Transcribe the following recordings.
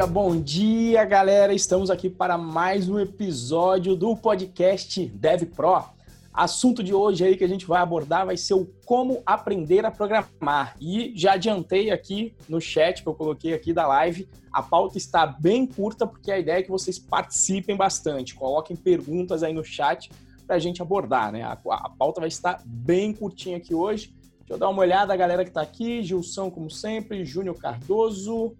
dia, bom dia, galera. Estamos aqui para mais um episódio do podcast Dev Pro. Assunto de hoje aí que a gente vai abordar vai ser o como aprender a programar. E já adiantei aqui no chat que eu coloquei aqui da live, a pauta está bem curta porque a ideia é que vocês participem bastante, coloquem perguntas aí no chat para a gente abordar, né? A, a pauta vai estar bem curtinha aqui hoje. Deixa eu dar uma olhada, a galera que está aqui, Gilson, como sempre, Júnior Cardoso,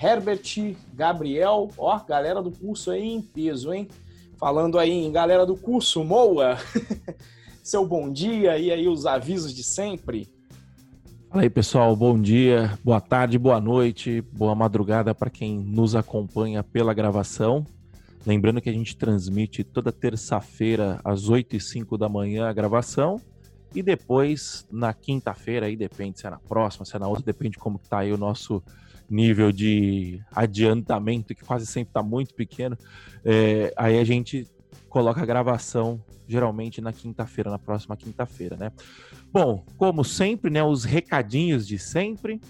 Herbert, Gabriel, ó, galera do curso aí em peso, hein? Falando aí em galera do curso, Moa, seu bom dia e aí os avisos de sempre. Fala aí, pessoal, bom dia, boa tarde, boa noite, boa madrugada para quem nos acompanha pela gravação. Lembrando que a gente transmite toda terça-feira às 8 e 5 da manhã a gravação e depois na quinta-feira, aí depende se é na próxima, se é na outra, depende como está aí o nosso nível de adiantamento, que quase sempre está muito pequeno, é, aí a gente coloca a gravação geralmente na quinta-feira, na próxima quinta-feira, né? Bom, como sempre, né, os recadinhos de sempre.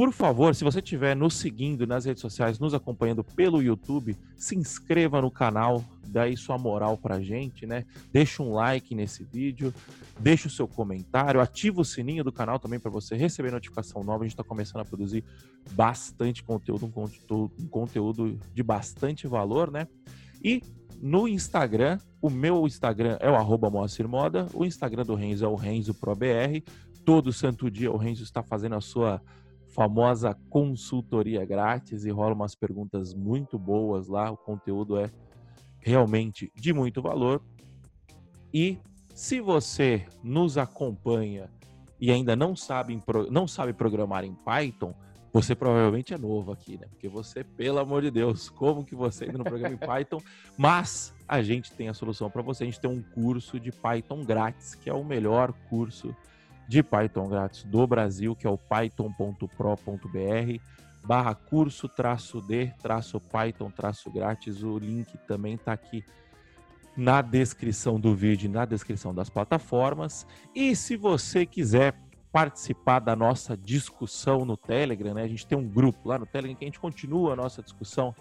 Por favor, se você estiver nos seguindo nas redes sociais, nos acompanhando pelo YouTube, se inscreva no canal, dá aí sua moral pra gente, né? Deixa um like nesse vídeo, deixa o seu comentário, ativa o sininho do canal também para você receber notificação nova. A gente está começando a produzir bastante conteúdo, um conteúdo, de bastante valor, né? E no Instagram, o meu Instagram é o arroba Moda, o Instagram do Renzo é o Renzo ProBR. Todo santo dia o Renzo está fazendo a sua famosa consultoria grátis e rola umas perguntas muito boas lá. O conteúdo é realmente de muito valor. E se você nos acompanha e ainda não sabe, não sabe programar em Python, você provavelmente é novo aqui, né? Porque você, pelo amor de Deus, como que você ainda não programa em Python? Mas a gente tem a solução para você. A gente tem um curso de Python grátis, que é o melhor curso de Python grátis do Brasil, que é o python.pro.br barra curso traço D traço Python traço grátis. O link também está aqui na descrição do vídeo, na descrição das plataformas. E se você quiser participar da nossa discussão no Telegram, né? A gente tem um grupo lá no Telegram que a gente continua a nossa discussão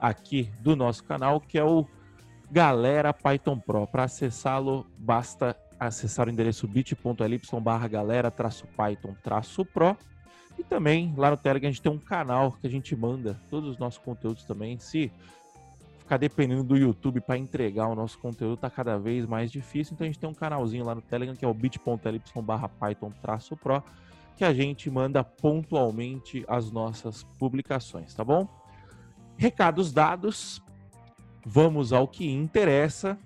aqui do nosso canal, que é o Galera Python Pro. Para acessá-lo, basta acessar o endereço bit.ly barra galera traço Python traço Pro. E também lá no Telegram a gente tem um canal que a gente manda todos os nossos conteúdos também. Se ficar dependendo do YouTube para entregar o nosso conteúdo tá cada vez mais difícil. Então a gente tem um canalzinho lá no Telegram que é o bit.ly barra Python traço Pro que a gente manda pontualmente as nossas publicações, tá bom? Recados dados, vamos ao que interessa.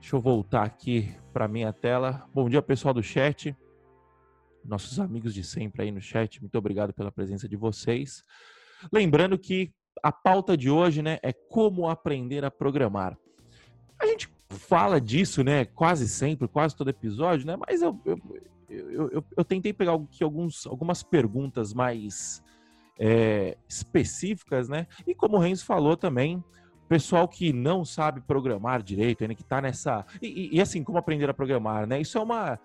Deixa eu voltar aqui para minha tela. Bom dia, pessoal do chat. Nossos amigos de sempre aí no chat, muito obrigado pela presença de vocês. Lembrando que a pauta de hoje, né, é como aprender a programar. A gente fala disso, né, quase sempre, quase todo episódio, né, mas eu, eu, eu, eu, eu tentei pegar aqui alguns, algumas perguntas mais é, específicas, né, e como o Renzo falou também, pessoal que não sabe programar direito, né, que está nessa. E, e, e, assim, como aprender a programar, né? Isso é uma.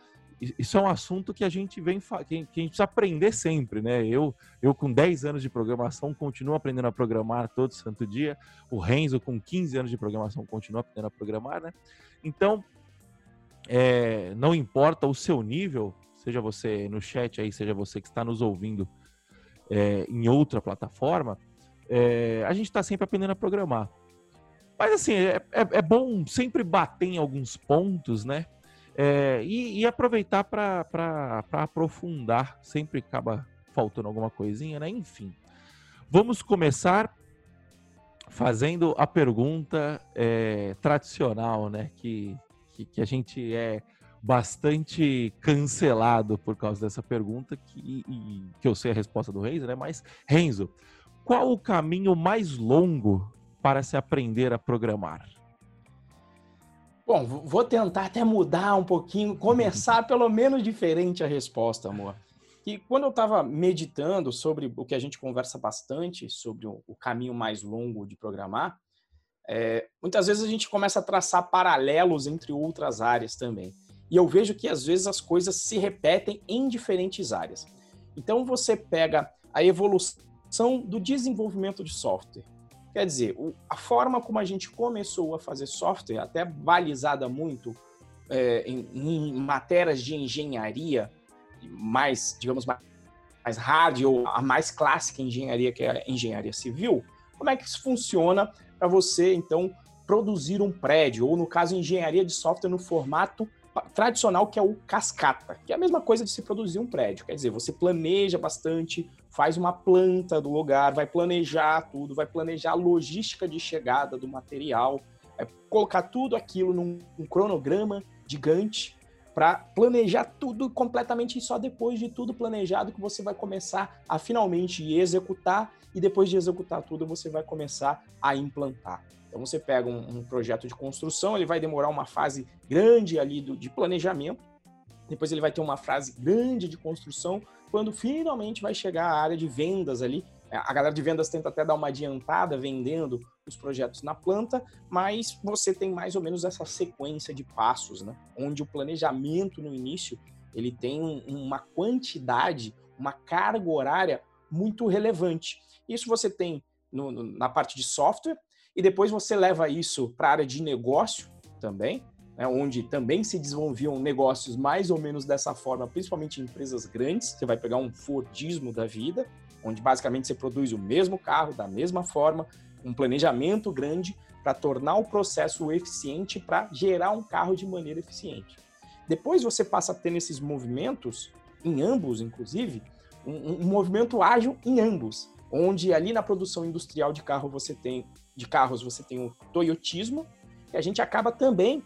Isso é um assunto que a gente vem que a gente precisa aprender sempre, né? Eu, eu com 10 anos de programação continuo aprendendo a programar todo santo dia. O Renzo com 15 anos de programação continua aprendendo a programar, né? Então, é, não importa o seu nível, seja você no chat aí, seja você que está nos ouvindo é, em outra plataforma, é, a gente está sempre aprendendo a programar. Mas assim, é, é, é bom sempre bater em alguns pontos, né? É, e, e, aproveitar para aprofundar. Sempre acaba faltando alguma coisinha, né? Enfim. Vamos começar fazendo a pergunta é, tradicional, né? Que, que, que, a gente é bastante cancelado por causa dessa pergunta, que, e, que eu sei a resposta do Renzo, né? Mas, Renzo, qual o caminho mais longo para se aprender a programar? Bom, vou tentar até mudar um pouquinho, começar pelo menos diferente a resposta, amor. E quando eu estava meditando sobre o que a gente conversa bastante, sobre o, caminho mais longo de programar, é, muitas vezes a gente começa a traçar paralelos entre outras áreas também. E eu vejo que às vezes as coisas se repetem em diferentes áreas. Então você pega a evolução do desenvolvimento de software. Quer dizer, a forma como a gente começou a fazer software, até balizada muito é, em, em, matérias de engenharia, mais, digamos, mais hard ou a mais clássica engenharia, que é a engenharia civil, como é que isso funciona para você, então, produzir um prédio, ou no caso, engenharia de software no formato tradicional, que é o cascata, que é a mesma coisa de se produzir um prédio. Quer dizer, você planeja bastante, faz uma planta do lugar, vai planejar tudo, vai planejar a logística de chegada do material, vai colocar tudo aquilo num um cronograma gigante para planejar tudo completamente e só depois de tudo planejado que você vai começar a finalmente executar e depois de executar tudo você vai começar a implantar. Então você pega um, um projeto de construção, ele vai demorar uma fase grande ali do, de planejamento, depois ele vai ter uma fase grande de construção, quando finalmente vai chegar a área de vendas ali. É, a galera de vendas tenta até dar uma adiantada vendendo os projetos na planta, mas você tem mais ou menos essa sequência de passos, né? Onde o planejamento no início ele tem uma quantidade, uma carga horária muito relevante. Isso você tem no, no, na parte de software, e depois você leva isso para a área de negócio também, né, onde também se desenvolviam negócios mais ou menos dessa forma, principalmente em empresas grandes. Você vai pegar um Fordismo da vida, onde basicamente você produz o mesmo carro da mesma forma, um planejamento grande para tornar o processo eficiente para gerar um carro de maneira eficiente. Depois você passa a ter nesses movimentos, em ambos inclusive, um, um movimento ágil em ambos, onde ali na produção industrial de carro você tem de carros você tem o toyotismo, e a gente acaba também,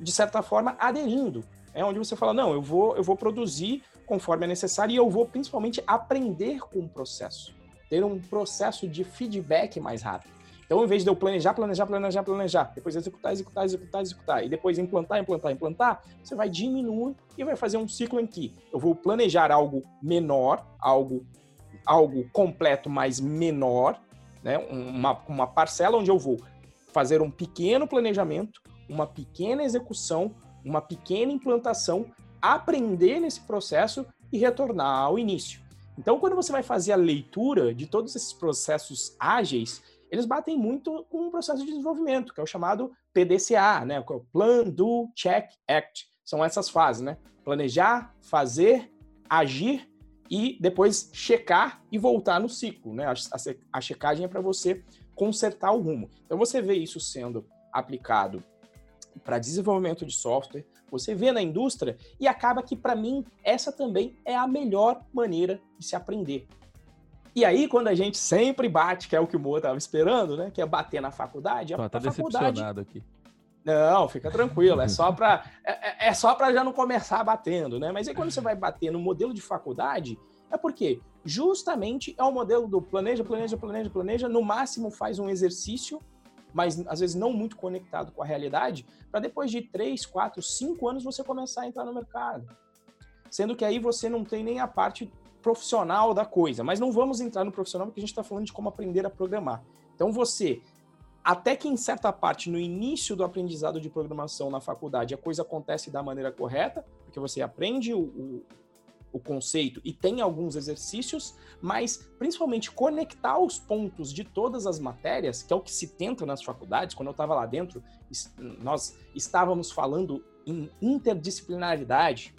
de certa forma, aderindo. É onde você fala, não, eu vou, eu vou produzir conforme é necessário e eu vou principalmente aprender com o processo. Ter um processo de feedback mais rápido. Então, em vez de eu planejar, planejar, planejar, planejar, depois executar, executar, executar, executar, e depois implantar, implantar, implantar, você vai diminuir e vai fazer um ciclo em que eu vou planejar algo menor, algo, algo completo, mas menor, né? uma, uma parcela onde eu vou fazer um pequeno planejamento, uma pequena execução, uma pequena implantação, aprender nesse processo e retornar ao início. Então, quando você vai fazer a leitura de todos esses processos ágeis, eles batem muito com o processo de desenvolvimento, que é o chamado PDCA, né? Que é o Plan, Do, Check, Act. São essas fases, né? Planejar, fazer, agir e depois checar e voltar no ciclo. Né? A, a, a checagem é para você consertar o rumo. Então você vê isso sendo aplicado para desenvolvimento de software, você vê na indústria e acaba que para mim essa também é a melhor maneira de se aprender. E aí quando a gente sempre bate, que é o que o Mo estava esperando, né, que é bater na faculdade, Tô, a, tá a faculdade aqui. Não, fica tranquilo, é só para é, é, é só para já não começar batendo, né? Mas aí quando você vai bater no modelo de faculdade, é porque justamente é o modelo do planeja, planeja, planeja, planeja, no máximo faz um exercício, mas às vezes não muito conectado com a realidade, para depois de 3, 4, 5 anos você começar a entrar no mercado. Sendo que aí você não tem nem a parte profissional da coisa, mas não vamos entrar no profissional porque a gente está falando de como aprender a programar. Então você até que em certa parte, no início do aprendizado de programação na faculdade, a coisa acontece da maneira correta, porque você aprende o, o, o conceito e tem alguns exercícios, mas principalmente conectar os pontos de todas as matérias, que é o que se tenta nas faculdades. Quando eu estava lá dentro, nós estávamos falando em interdisciplinaridade,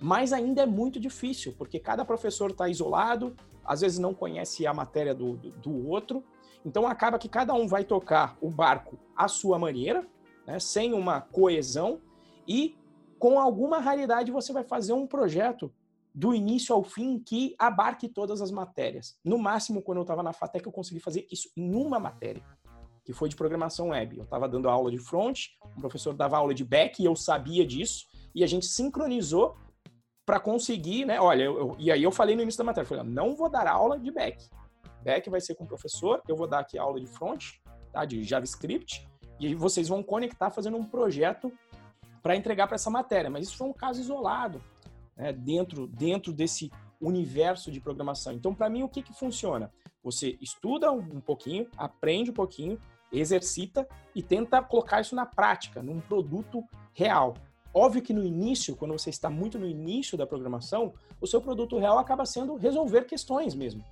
mas ainda é muito difícil, porque cada professor está isolado, às vezes não conhece a matéria do, do, do outro, então acaba que cada um vai tocar o barco à sua maneira, né, sem uma coesão, e com alguma raridade você vai fazer um projeto do início ao fim que abarque todas as matérias. No máximo, quando eu estava na FATEC, eu consegui fazer isso em uma matéria, que foi de programação web. Eu estava dando aula de front, o professor dava aula de back e eu sabia disso, e a gente sincronizou para conseguir, né? Olha, eu, eu, e aí eu falei no início da matéria, falei, não vou dar aula de back, back vai ser com o professor, eu vou dar aqui aula de front, tá, de JavaScript, e vocês vão conectar fazendo um projeto para entregar para essa matéria. Mas isso foi um caso isolado, né, dentro, dentro desse universo de programação. Então, para mim, o que, que funciona? Você estuda um pouquinho, aprende um pouquinho, exercita e tenta colocar isso na prática, num produto real. Óbvio que no início, quando você está muito no início da programação, o seu produto real acaba sendo resolver questões mesmo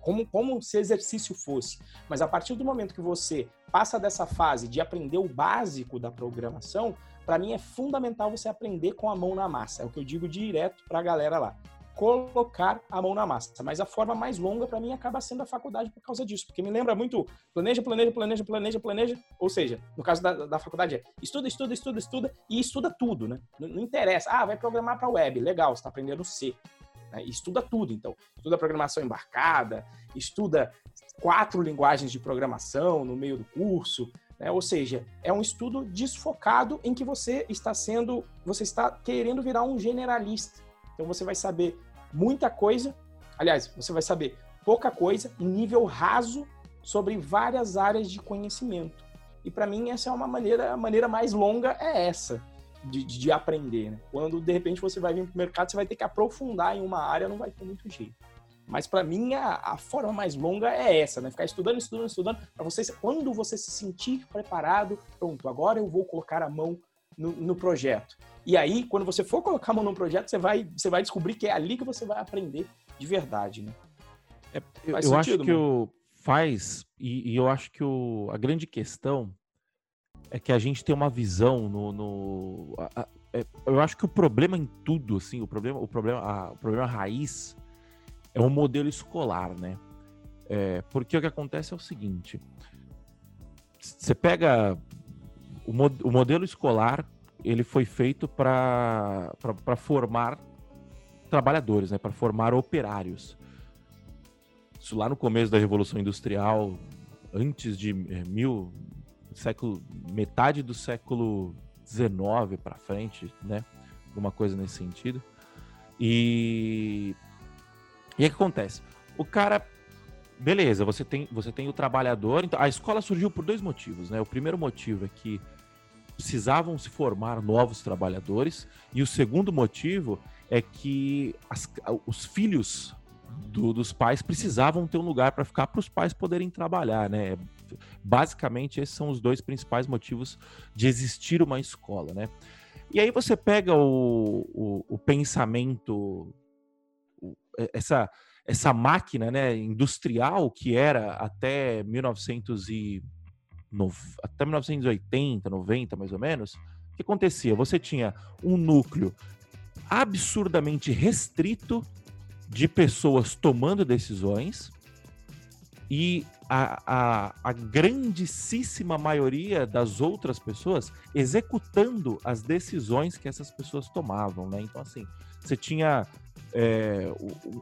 como, como se exercício fosse. Mas a partir do momento que você passa dessa fase de aprender o básico da programação, para mim é fundamental você aprender com a mão na massa. É o que eu digo direto para a galera lá colocar a mão na massa. Mas a forma mais longa para mim acaba sendo a faculdade por causa disso, porque me lembra muito planeja, planeja, planeja, planeja, planeja. Ou seja, no caso da, da faculdade é estuda, estuda, estuda, estuda e estuda tudo, né? Não, não interessa. Ah, vai programar para web, legal, está aprendendo C. Né? Estuda tudo, então. Estuda programação embarcada, estuda quatro linguagens de programação no meio do curso. Né? Ou seja, é um estudo desfocado em que você está sendo, você está querendo virar um generalista. Então você vai saber muita coisa, aliás, você vai saber pouca coisa em nível raso sobre várias áreas de conhecimento. E para mim essa é uma maneira, a maneira mais longa é essa de, de aprender. Né? Quando de repente você vai vir para o mercado, você vai ter que aprofundar em uma área, não vai ter muito jeito. Mas para mim a, a, forma mais longa é essa, né? Ficar estudando, estudando, estudando, para você, quando você se sentir preparado, pronto, agora eu vou colocar a mão no, no, projeto. E aí, quando você for colocar a mão no projeto, você vai, você vai descobrir que é ali que você vai aprender de verdade, né? É, eu, sentido, acho que o faz, e, e, eu acho que o, a grande questão é que a gente tem uma visão no. no a, a, é, eu acho que o problema em tudo, assim, o problema, o problema, a, o problema raiz é o modelo escolar, né? É, porque o que acontece é o seguinte: você pega o, o modelo escolar ele foi feito para formar trabalhadores, né, para formar operários. Isso lá no começo da Revolução Industrial, antes de é, mil, século, metade do século XIX para frente, né, alguma coisa nesse sentido. E e o que acontece? O cara beleza, você tem, você tem o trabalhador. Então, a escola surgiu por dois motivos, né? O primeiro motivo é que precisavam se formar novos trabalhadores, e o segundo motivo é que as, os filhos do, dos pais precisavam ter um lugar para ficar para os pais poderem trabalhar, né? Basicamente, esses são os dois principais motivos de existir uma escola, né? E aí você pega o, o, o pensamento, o, essa, essa máquina né, industrial que era até 1900 e no, até 1980, 90 mais ou menos, o que acontecia? Você tinha um núcleo absurdamente restrito de pessoas tomando decisões e a, a, a, grandíssima maioria das outras pessoas executando as decisões que essas pessoas tomavam, né? Então, assim, você tinha é,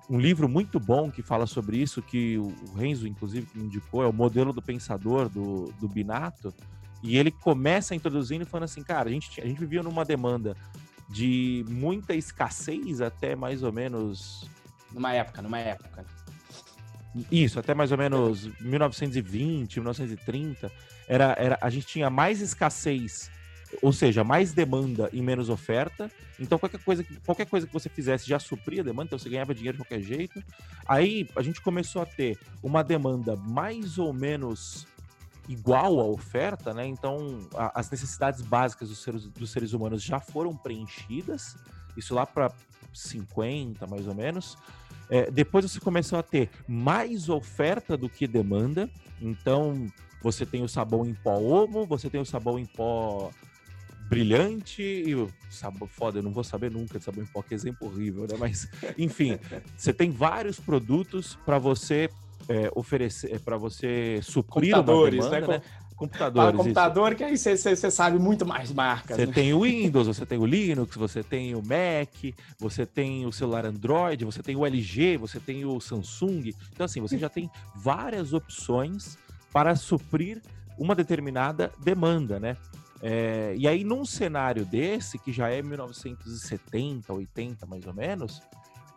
um livro muito bom que fala sobre isso, que o Renzo, inclusive, indicou, é o modelo do pensador do, do Binato, e ele começa introduzindo falando assim, cara, a gente, a gente vivia numa demanda de muita escassez até mais ou menos... Numa época, numa época. Isso, até mais ou menos 1920, 1930, era, era, a gente tinha mais escassez ou seja, mais demanda e menos oferta. Então, qualquer coisa, qualquer coisa que você fizesse já supria a demanda, então você ganhava dinheiro de qualquer jeito. Aí a gente começou a ter uma demanda mais ou menos igual à oferta, né? Então, a, as necessidades básicas dos seres, dos seres humanos já foram preenchidas. Isso lá para 50, mais ou menos. É, depois você começou a ter mais oferta do que demanda. Então, você tem o sabão em pó Omo, você tem o sabão em pó brilhante e o sabor foda, eu não vou saber nunca de sabor em pó, que exemplo horrível, né? Mas, enfim, você tem vários produtos para você é, oferecer, para você suprir uma demanda, né? né? Computadores. Fala computador, isso. que aí você sabe muito mais marcas. Você né? tem o Windows, você tem o Linux, você tem o Mac, você tem o celular Android, você tem o LG, você tem o Samsung. Então, assim, você já tem várias opções para suprir uma determinada demanda, né? É, e aí, num cenário desse, que já é 1970, 80 mais ou menos,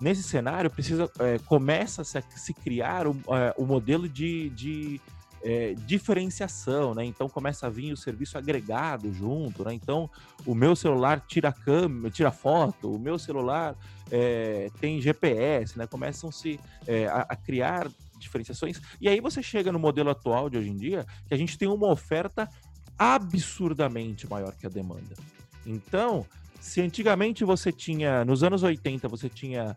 nesse cenário precisa é, começa -se a se criar o, é, o modelo de, de é, diferenciação, né? Então começa a vir o serviço agregado junto, né? Então o meu celular tira câmera, tira foto, o meu celular é, tem GPS, né? Começam-se é, a, a criar diferenciações. E aí você chega no modelo atual de hoje em dia, que a gente tem uma oferta absurdamente maior que a demanda. Então, se antigamente você tinha, nos anos 80, você tinha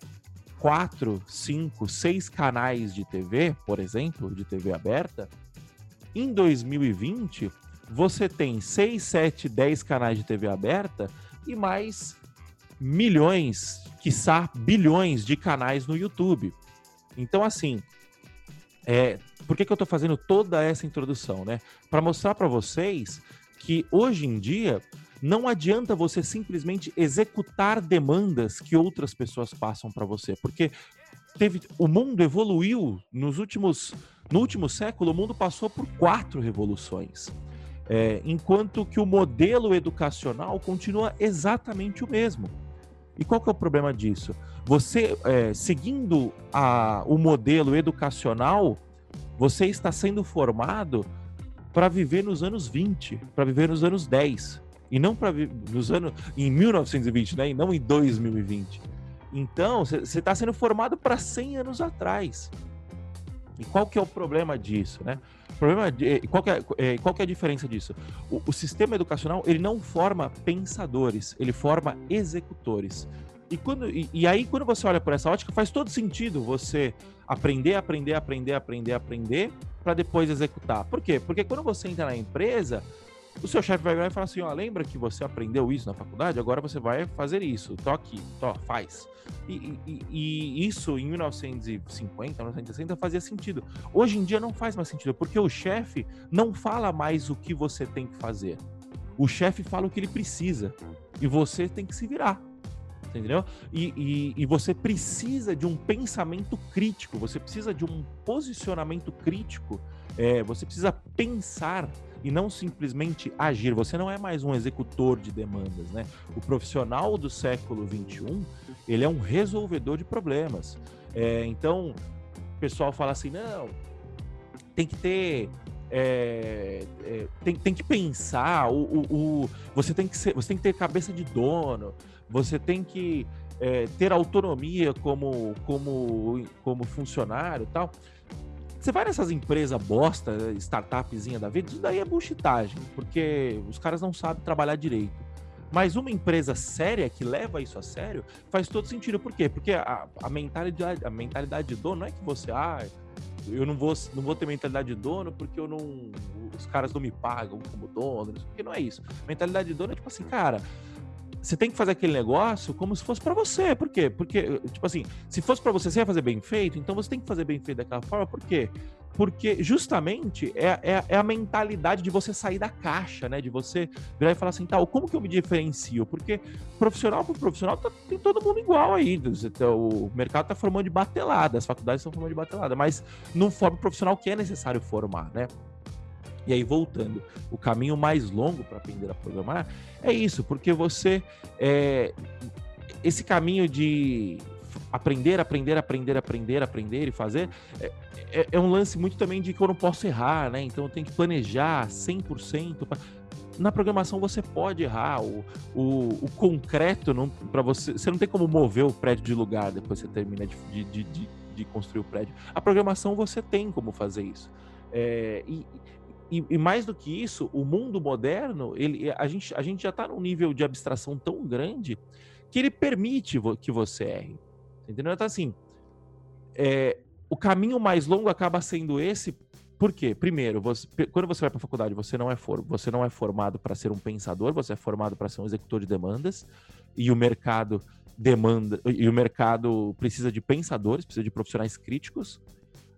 quatro, cinco, seis canais de TV, por exemplo, de TV aberta, em 2020 você tem 6, 7, 10 canais de TV aberta e mais milhões, quiçá bilhões de canais no YouTube. Então, assim, é, por que, que eu estou fazendo toda essa introdução, né? Para mostrar para vocês que hoje em dia não adianta você simplesmente executar demandas que outras pessoas passam para você, porque teve o mundo evoluiu nos últimos no último século o mundo passou por quatro revoluções é, enquanto que o modelo educacional continua exatamente o mesmo. E qual que é o problema disso? Você, é, seguindo a, o modelo educacional, você está sendo formado para viver nos anos 20, para viver nos anos 10, e não para nos anos em 1920, né? E não em 2020. Então, você está sendo formado para 100 anos atrás. E qual que é o problema disso, né? O problema de, qual, que é, é, qual que é a diferença disso? O, o, sistema educacional ele não forma pensadores, ele forma executores. E, quando, e, e aí, quando você olha por essa ótica, faz todo sentido você aprender, aprender, aprender, aprender, aprender, para depois executar. Por quê? Porque quando você entra na empresa, o seu chefe vai virar e falar assim: ó, lembra que você aprendeu isso na faculdade? Agora você vai fazer isso. Tô aqui, tô, faz. E, e, e, isso em 1950, 1960 fazia sentido. Hoje em dia não faz mais sentido, porque o chefe não fala mais o que você tem que fazer. O chefe fala o que ele precisa. E você tem que se virar. Entendeu? E, e, e você precisa de um pensamento crítico, você precisa de um posicionamento crítico, é, você precisa pensar e não simplesmente agir. Você não é mais um executor de demandas, né? O profissional do século 21 ele é um resolvedor de problemas. É, então, o pessoal fala assim, não, tem que ter é, é, tem, tem que pensar, o, o, o, você, tem que ser, você tem que ter cabeça de dono, você tem que é, ter autonomia como, como, como funcionário tal. Você vai nessas empresas bosta, startupzinha da vida, isso daí é bullshitagem, porque os caras não sabem trabalhar direito. Mas uma empresa séria que leva isso a sério faz todo sentido. Por quê? Porque a, a mentalidade, a mentalidade de dono não é que você, ah, eu não vou, não vou ter mentalidade de dono porque eu não. Os caras não me pagam como dono. Porque não é isso. Mentalidade de dono é tipo assim, cara você tem que fazer aquele negócio como se fosse para você. Por quê? Porque, tipo assim, se fosse para você, você ia fazer bem feito, então você tem que fazer bem feito daquela forma. Por quê? Porque justamente é, é, é a mentalidade de você sair da caixa, né? De você virar e falar assim, tal, como que eu me diferencio? Porque profissional por profissional tá, tem todo mundo igual aí. O mercado tá formando de batelada, as faculdades estão formando de batelada, mas não forma o profissional que é necessário formar, né? E aí, voltando, o caminho mais longo para aprender a programar é isso, porque você. É, esse caminho de aprender, aprender, aprender, aprender, aprender e fazer é, é, é, um lance muito também de que eu não posso errar, né? Então eu tenho que planejar 100%. Pra... Na programação você pode errar, o, o, o concreto não para você, você não tem como mover o prédio de lugar depois que você termina de, de, de, de construir o prédio. A programação você tem como fazer isso. É, e, e, e, mais do que isso, o mundo moderno, ele, a, gente, a gente já está num nível de abstração tão grande que ele permite que você erre. Entendeu? Então, assim, é, o caminho mais longo acaba sendo esse. Por quê? Primeiro, você, quando você vai para a faculdade, você não é, for, você não é formado para ser um pensador, você é formado para ser um executor de demandas, e o mercado demanda, e o mercado precisa de pensadores, precisa de profissionais críticos.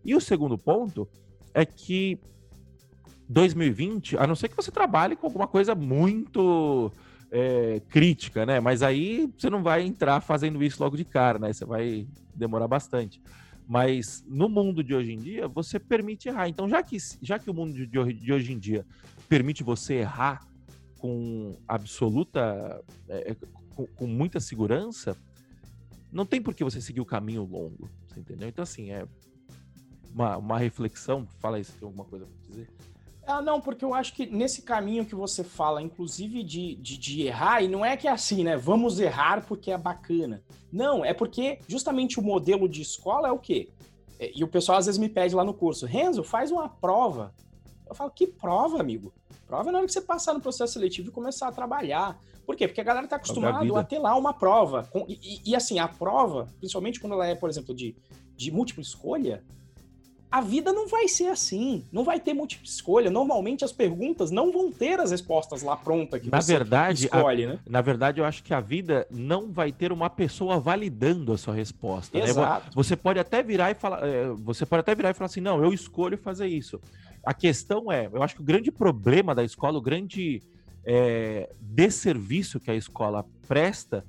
E o segundo ponto é que 2020, a não ser que você trabalhe com alguma coisa muito é, crítica, né? Mas aí você não vai entrar fazendo isso logo de cara, né? Você vai demorar bastante. Mas no mundo de hoje em dia, você permite errar. Então, já que, já que o mundo de, hoje em dia permite você errar com absoluta. É, com, com, muita segurança, não tem por que você seguir o caminho longo. entendeu? Então, assim, é uma, uma reflexão. Fala se tem alguma coisa para dizer. Ah, não, porque eu acho que nesse caminho que você fala, inclusive de, de, de, errar, e não é que é assim, né? Vamos errar porque é bacana. Não, é porque justamente o modelo de escola é o quê? É, e o pessoal às vezes me pede lá no curso, Renzo, faz uma prova Eu falo, que prova, amigo? Prova é na hora que você passar no processo seletivo e começar a trabalhar. Por quê? Porque a galera está acostumada a ter lá uma prova. E, e, e, assim, a prova, principalmente quando ela é, por exemplo, de, de múltipla escolha, a vida não vai ser assim. Não vai ter múltipla escolha. Normalmente as perguntas não vão ter as respostas lá pronta que na você verdade, escolhe, a, né? Na verdade, eu acho que a vida não vai ter uma pessoa validando a sua resposta. Né? Exato. Né? Você pode até virar e falar, é, você pode até virar e falar assim, não, eu escolho fazer isso. A questão é, eu acho que o grande problema da escola, o grande é, desserviço que a escola presta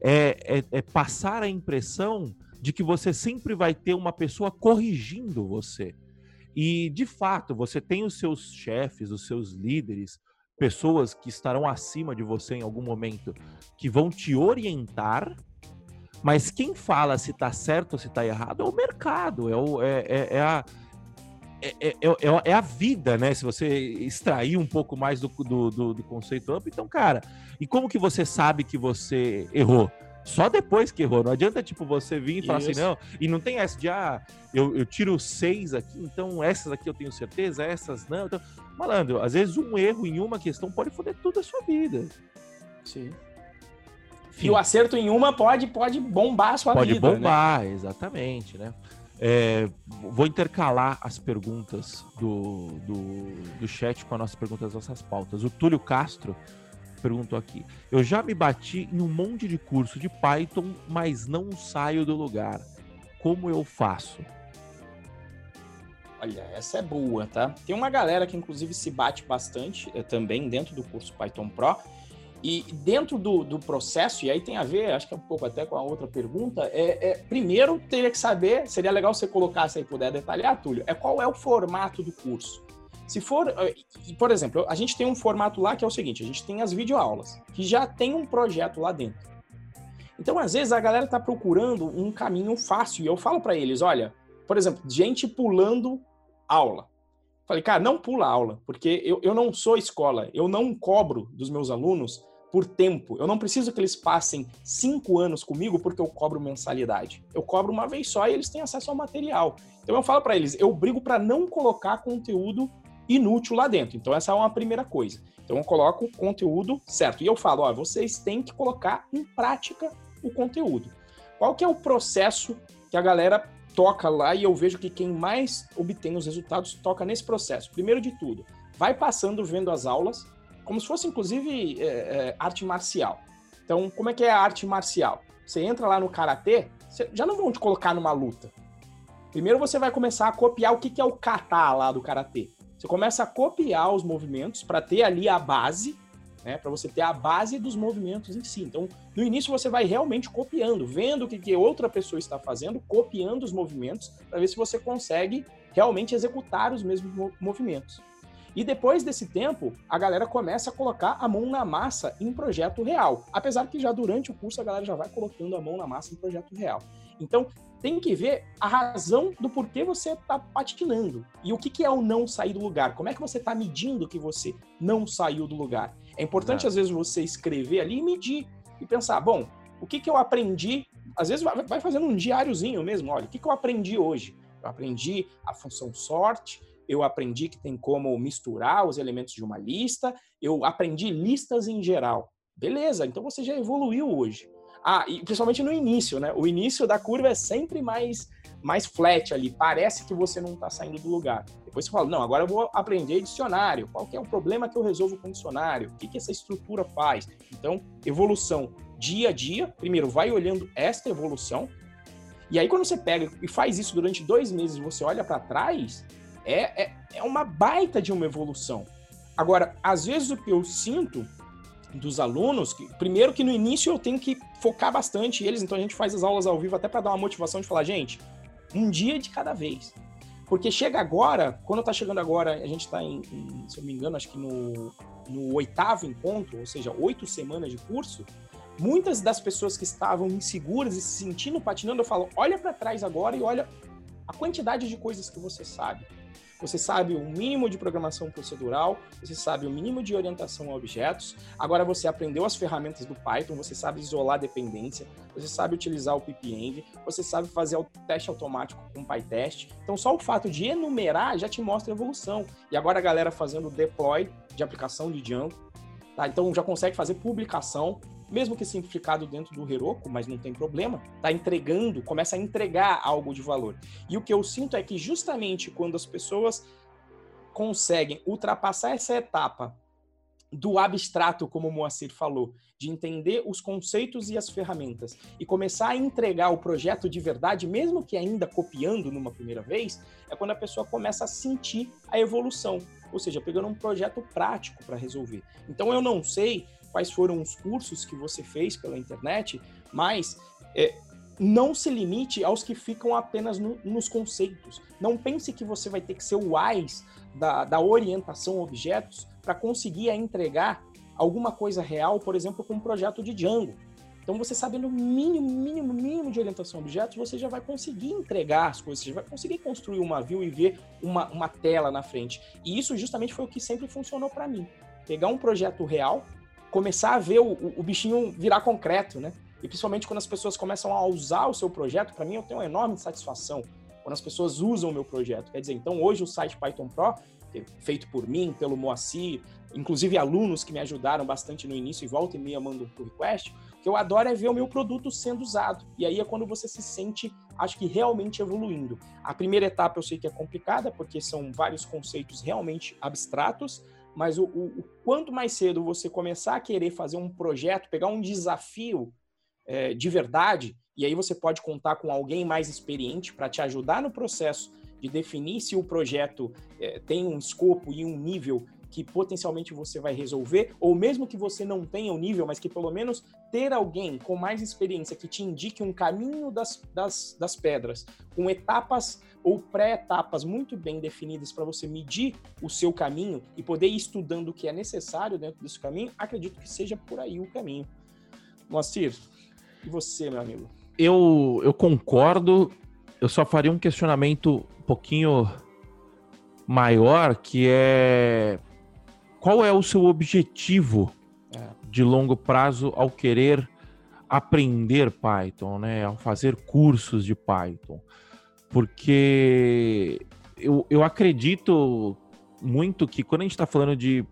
é, é, é passar a impressão de que você sempre vai ter uma pessoa corrigindo você. E, de fato, você tem os seus chefes, os seus líderes, pessoas que estarão acima de você em algum momento, que vão te orientar, mas quem fala se está certo ou se está errado é o mercado, é, o, é, é, é a é, é, é, é, a vida, né? Se você extrair um pouco mais do, do, do, do conceito amplo, então, cara, e como que você sabe que você errou? Só depois que errou. Não adianta, tipo, você vir e falar assim, não. E não tem essa de, ah, eu, eu tiro seis aqui, então essas aqui eu tenho certeza, essas não. Então, malandro, às vezes um erro em uma questão pode foder toda a sua vida. Sim. Enfim. E o acerto em uma pode, pode bombar a sua pode vida. Pode né? bombar, né? exatamente, né? É, vou intercalar as perguntas do, do, do chat com as nossas perguntas das nossas pautas. O Túlio Castro perguntou aqui: Eu já me bati em um monte de curso de Python, mas não saio do lugar. Como eu faço? Olha, essa é boa, tá? Tem uma galera que inclusive se bate bastante eh, também dentro do curso Python Pro e dentro do, do processo, e aí tem a ver, acho que é um pouco até com a outra pergunta, é, é primeiro teria que saber, seria legal você colocar, se aí puder detalhar, Túlio, é qual é o formato do curso. Se for, eh, por exemplo, a gente tem um formato lá que é o seguinte, a gente tem as videoaulas, que já tem um projeto lá dentro. Então, às vezes, a galera está procurando um caminho fácil, e eu falo para eles, olha, por exemplo, gente pulando aula. Falei, cara, não pula aula, porque eu, eu não sou escola, eu não cobro dos meus alunos por tempo. Eu não preciso que eles passem cinco anos comigo porque eu cobro mensalidade. Eu cobro uma vez só e eles têm acesso ao material. Então eu falo para eles, eu brigo para não colocar conteúdo inútil lá dentro. Então essa é uma primeira coisa. Então eu coloco o conteúdo certo. E eu falo, ó, vocês têm que colocar em prática o conteúdo. Qual que é o processo que a galera toca lá e eu vejo que quem mais obtém os resultados toca nesse processo? Primeiro de tudo, vai passando vendo as aulas, como se fosse inclusive é, é, arte marcial. Então, como é que é a arte marcial? Você entra lá no karatê, já não vão te colocar numa luta. Primeiro você vai começar a copiar o que, que é o kata lá do karatê. Você começa a copiar os movimentos para ter ali a base, né, para você ter a base dos movimentos em si. Então, no início você vai realmente copiando, vendo o que, que outra pessoa está fazendo, copiando os movimentos, para ver se você consegue realmente executar os mesmos movimentos. E depois desse tempo, a galera começa a colocar a mão na massa em projeto real. Apesar que já durante o curso a galera já vai colocando a mão na massa em projeto real. Então, tem que ver a razão do porquê você está patinando. E o que, que é o não sair do lugar? Como é que você está medindo que você não saiu do lugar? É importante, às vezes, você escrever ali e medir. E pensar, bom, o que, que eu aprendi? Às vezes vai fazendo um diáriozinho mesmo. Olha, o que, que eu aprendi hoje? Eu aprendi a função sorte, eu aprendi que tem como misturar os elementos de uma lista, eu aprendi listas em geral. Beleza, então você já evoluiu hoje. Ah, e principalmente no início, né? O início da curva é sempre mais mais flat ali, parece que você não está saindo do lugar. Depois você fala, não, agora eu vou aprender dicionário. Qual é o problema que eu resolvo com o dicionário? O que, que essa estrutura faz? Então, evolução dia a dia. Primeiro, vai olhando esta evolução. E aí, quando você pega e faz isso durante dois meses e você olha para trás, é, é, é uma baita de uma evolução. Agora, às vezes o que eu sinto dos alunos, que, primeiro que no início eu tenho que focar bastante eles, então a gente faz as aulas ao vivo até para dar uma motivação de falar, gente, um dia de cada vez. Porque chega agora, quando tá chegando agora, a gente está em, em, se eu não me engano, acho que no, no oitavo encontro, ou seja, oito semanas de curso, muitas das pessoas que estavam inseguras e se sentindo patinando, eu falo, olha para trás agora e olha a quantidade de coisas que você sabe. Você sabe o mínimo de programação procedural, você sabe o mínimo de orientação a objetos, agora você aprendeu as ferramentas do Python, você sabe isolar dependência, você sabe utilizar o pipenv, você sabe fazer o teste automático com PyTest. Então, só o fato de enumerar já te mostra evolução. E agora a galera fazendo deploy de aplicação de Django, tá? Então já consegue fazer publicação mesmo que simplificado dentro do Heroku, mas não tem problema, tá entregando, começa a entregar algo de valor. E o que eu sinto é que justamente quando as pessoas conseguem ultrapassar essa etapa do abstrato, como o Moacir falou, de entender os conceitos e as ferramentas e começar a entregar o projeto de verdade, mesmo que ainda copiando numa primeira vez, é quando a pessoa começa a sentir a evolução, ou seja, pegando um projeto prático para resolver. Então eu não sei quais foram os cursos que você fez pela internet, mas é, não se limite aos que ficam apenas no, nos conceitos. Não pense que você vai ter que ser o AIS da, da orientação a objetos para conseguir entregar alguma coisa real, por exemplo, com um projeto de Django. Então, você sabendo o mínimo, mínimo, mínimo de orientação a objetos, você já vai conseguir entregar as coisas, você já vai conseguir construir uma view e ver uma, uma tela na frente. E isso justamente foi o que sempre funcionou para mim. Pegar um projeto real, começar a ver o, o, bichinho virar concreto, né? E principalmente quando as pessoas começam a usar o seu projeto, para mim eu tenho uma enorme satisfação quando as pessoas usam o meu projeto. Quer dizer, então hoje o site Python Pro, é feito por mim, pelo Moacir, inclusive alunos que me ajudaram bastante no início e volta e meia mandam por request, o que eu adoro é ver o meu produto sendo usado. E aí é quando você se sente, acho que realmente evoluindo. A primeira etapa eu sei que é complicada, porque são vários conceitos realmente abstratos, mas o, o, o, quanto mais cedo você começar a querer fazer um projeto, pegar um desafio é, de verdade, e aí você pode contar com alguém mais experiente para te ajudar no processo de definir se o projeto é, tem um escopo e um nível que potencialmente você vai resolver, ou mesmo que você não tenha o nível, mas que pelo menos ter alguém com mais experiência que te indique um caminho das, das, das pedras, com etapas ou pré-etapas muito bem definidas para você medir o seu caminho e poder ir estudando o que é necessário dentro desse caminho, acredito que seja por aí o caminho. Moacir, e você, meu amigo? Eu, eu concordo, eu só faria um questionamento um pouquinho maior, que é qual é o seu objetivo é. de longo prazo ao querer aprender Python, né? Ao fazer cursos de Python. Porque eu, eu acredito muito que quando a gente está falando de,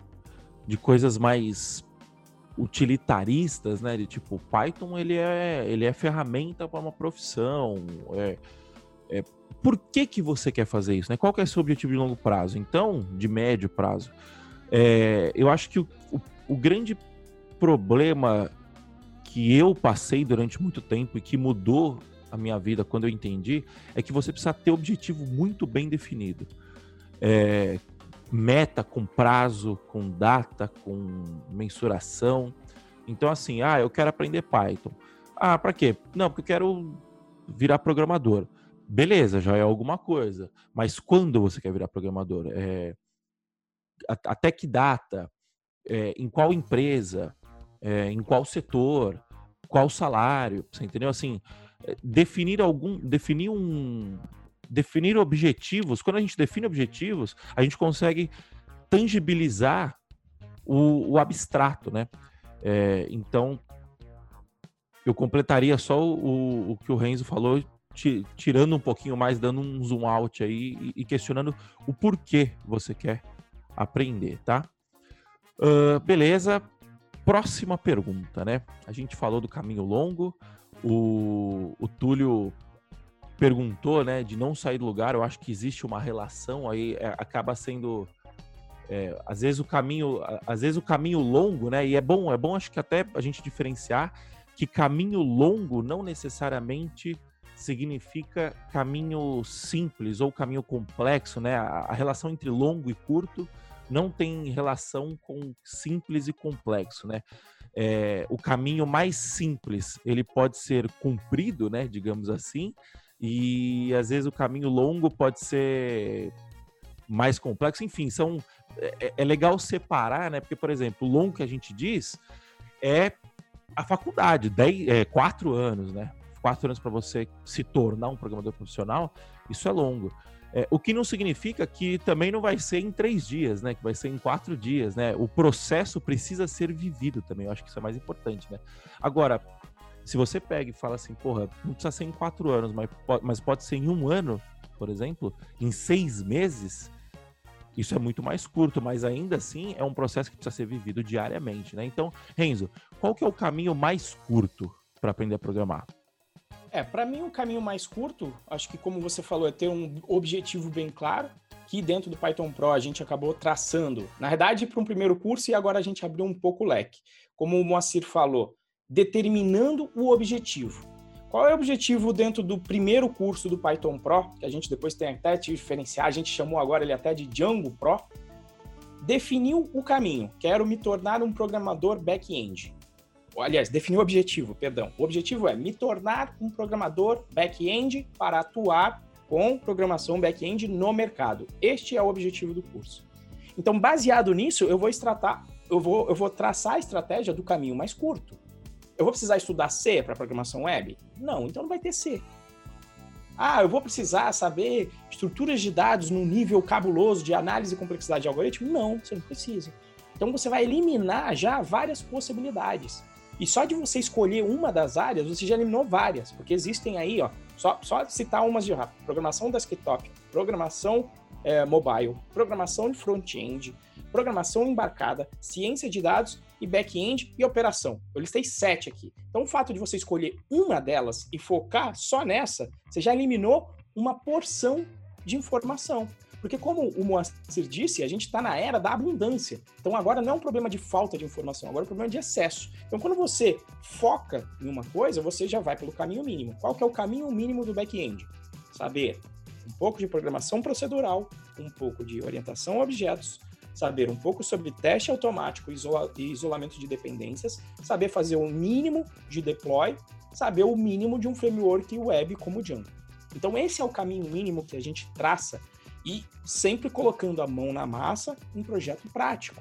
de coisas mais utilitaristas, né? De tipo, Python ele é, ele é ferramenta para uma profissão. É, é, por que, que você quer fazer isso? Né? Qual que é o seu objetivo de longo prazo? Então, de médio prazo. É, eu acho que o, o, o grande problema que eu passei durante muito tempo e que mudou a minha vida quando eu entendi é que você precisa ter objetivo muito bem definido. É, meta com prazo, com data, com mensuração. Então, assim, ah, eu quero aprender Python. Ah, para quê? Não, porque eu quero virar programador. Beleza, já é alguma coisa. Mas quando você quer virar programador? É, até que data, é, em qual empresa, é, em qual setor, qual salário, você entendeu? Assim, definir algum, definir um, definir objetivos. Quando a gente define objetivos, a gente consegue tangibilizar o, o abstrato, né? É, então, eu completaria só o, o que o Renzo falou, tirando um pouquinho mais, dando um zoom out aí e questionando o porquê você quer aprender, tá? Uh, beleza. Próxima pergunta, né? A gente falou do caminho longo. O, o Túlio perguntou, né, de não sair do lugar. Eu acho que existe uma relação aí, é, acaba sendo é, às vezes o caminho, às vezes o caminho longo, né? E é bom, é bom acho que até a gente diferenciar que caminho longo não necessariamente significa caminho simples ou caminho complexo, né? A, a relação entre longo e curto não tem relação com simples e complexo, né? É, o caminho mais simples ele pode ser cumprido, né? Digamos assim, e às vezes o caminho longo pode ser mais complexo. Enfim, são é, é legal separar, né? Porque, por exemplo, o longo que a gente diz é a faculdade, dez, é, quatro anos, né? quatro anos para você se tornar um programador profissional, isso é longo. É, o que não significa que também não vai ser em três dias, né? Que vai ser em quatro dias, né? O processo precisa ser vivido também. Eu acho que isso é mais importante, né? Agora, se você pega e fala assim, porra, não precisa ser em quatro anos, mas pode, mas pode ser em um ano, por exemplo, em seis meses, isso é muito mais curto, mas ainda assim é um processo que precisa ser vivido diariamente, né? Então, Renzo, qual que é o caminho mais curto para aprender a programar? É, para mim o caminho mais curto, acho que como você falou, é ter um objetivo bem claro, que dentro do Python Pro a gente acabou traçando. Na verdade, para um primeiro curso e agora a gente abriu um pouco o leque. Como o Moacir falou, determinando o objetivo. Qual é o objetivo dentro do primeiro curso do Python Pro, que a gente depois tem até te diferenciar, a gente chamou agora ele até de Django Pro? Definiu o caminho. Quero me tornar um programador back-end aliás, definir o objetivo, perdão. O objetivo é me tornar um programador back-end para atuar com programação back-end no mercado. Este é o objetivo do curso. Então, baseado nisso, eu vou extratar, eu vou, eu vou traçar a estratégia do caminho mais curto. Eu vou precisar estudar C para programação web? Não, então não vai ter C. Ah, eu vou precisar saber estruturas de dados num nível cabuloso de análise e complexidade de algoritmo? Não, você não precisa. Então você vai eliminar já várias possibilidades. E só de você escolher uma das áreas, você já eliminou várias, porque existem aí, ó, só, só citar umas de rápido: programação desktop, programação é, mobile, programação de front-end, programação embarcada, ciência de dados e back-end e operação. Eu listei sete aqui. Então, o fato de você escolher uma delas e focar só nessa, você já eliminou uma porção de informação. Porque, como o Moacir disse, a gente está na era da abundância. Então, agora não é um problema de falta de informação, agora é um problema de excesso. Então, quando você foca em uma coisa, você já vai pelo caminho mínimo. Qual que é o caminho mínimo do back-end? Saber um pouco de programação procedural, um pouco de orientação a objetos, saber um pouco sobre teste automático e isolamento de dependências, saber fazer o mínimo de deploy, saber o mínimo de um framework web como o Django. Então, esse é o caminho mínimo que a gente traça e sempre colocando a mão na massa um projeto prático.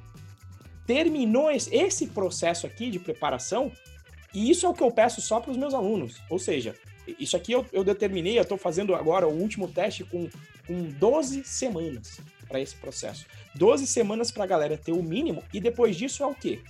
Terminou esse processo aqui de preparação, e isso é o que eu peço só para os meus alunos. Ou seja, isso aqui eu, eu determinei, eu estou fazendo agora o último teste com, com 12 semanas para esse processo. 12 semanas para a galera ter o mínimo, e depois disso é o quê?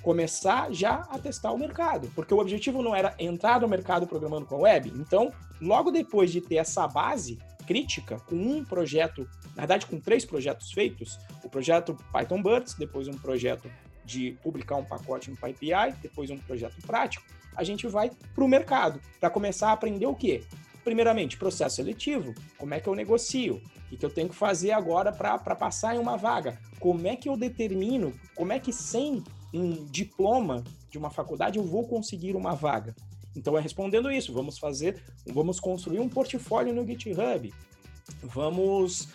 Começar já a testar o mercado, porque o objetivo não era entrar no mercado programando com a web. Então, logo depois de ter essa base, crítica com um projeto, na verdade com três projetos feitos, o projeto Python Birds, depois um projeto de publicar um pacote no PyPI, depois um projeto prático, a gente vai para o mercado para começar a aprender o quê? Primeiramente, processo seletivo, como é que eu negocio, o que eu tenho que fazer agora para passar em uma vaga, como é que eu determino, como é que sem um diploma de uma faculdade eu vou conseguir uma vaga. Então é respondendo isso, vamos fazer, vamos construir um portfólio no GitHub, vamos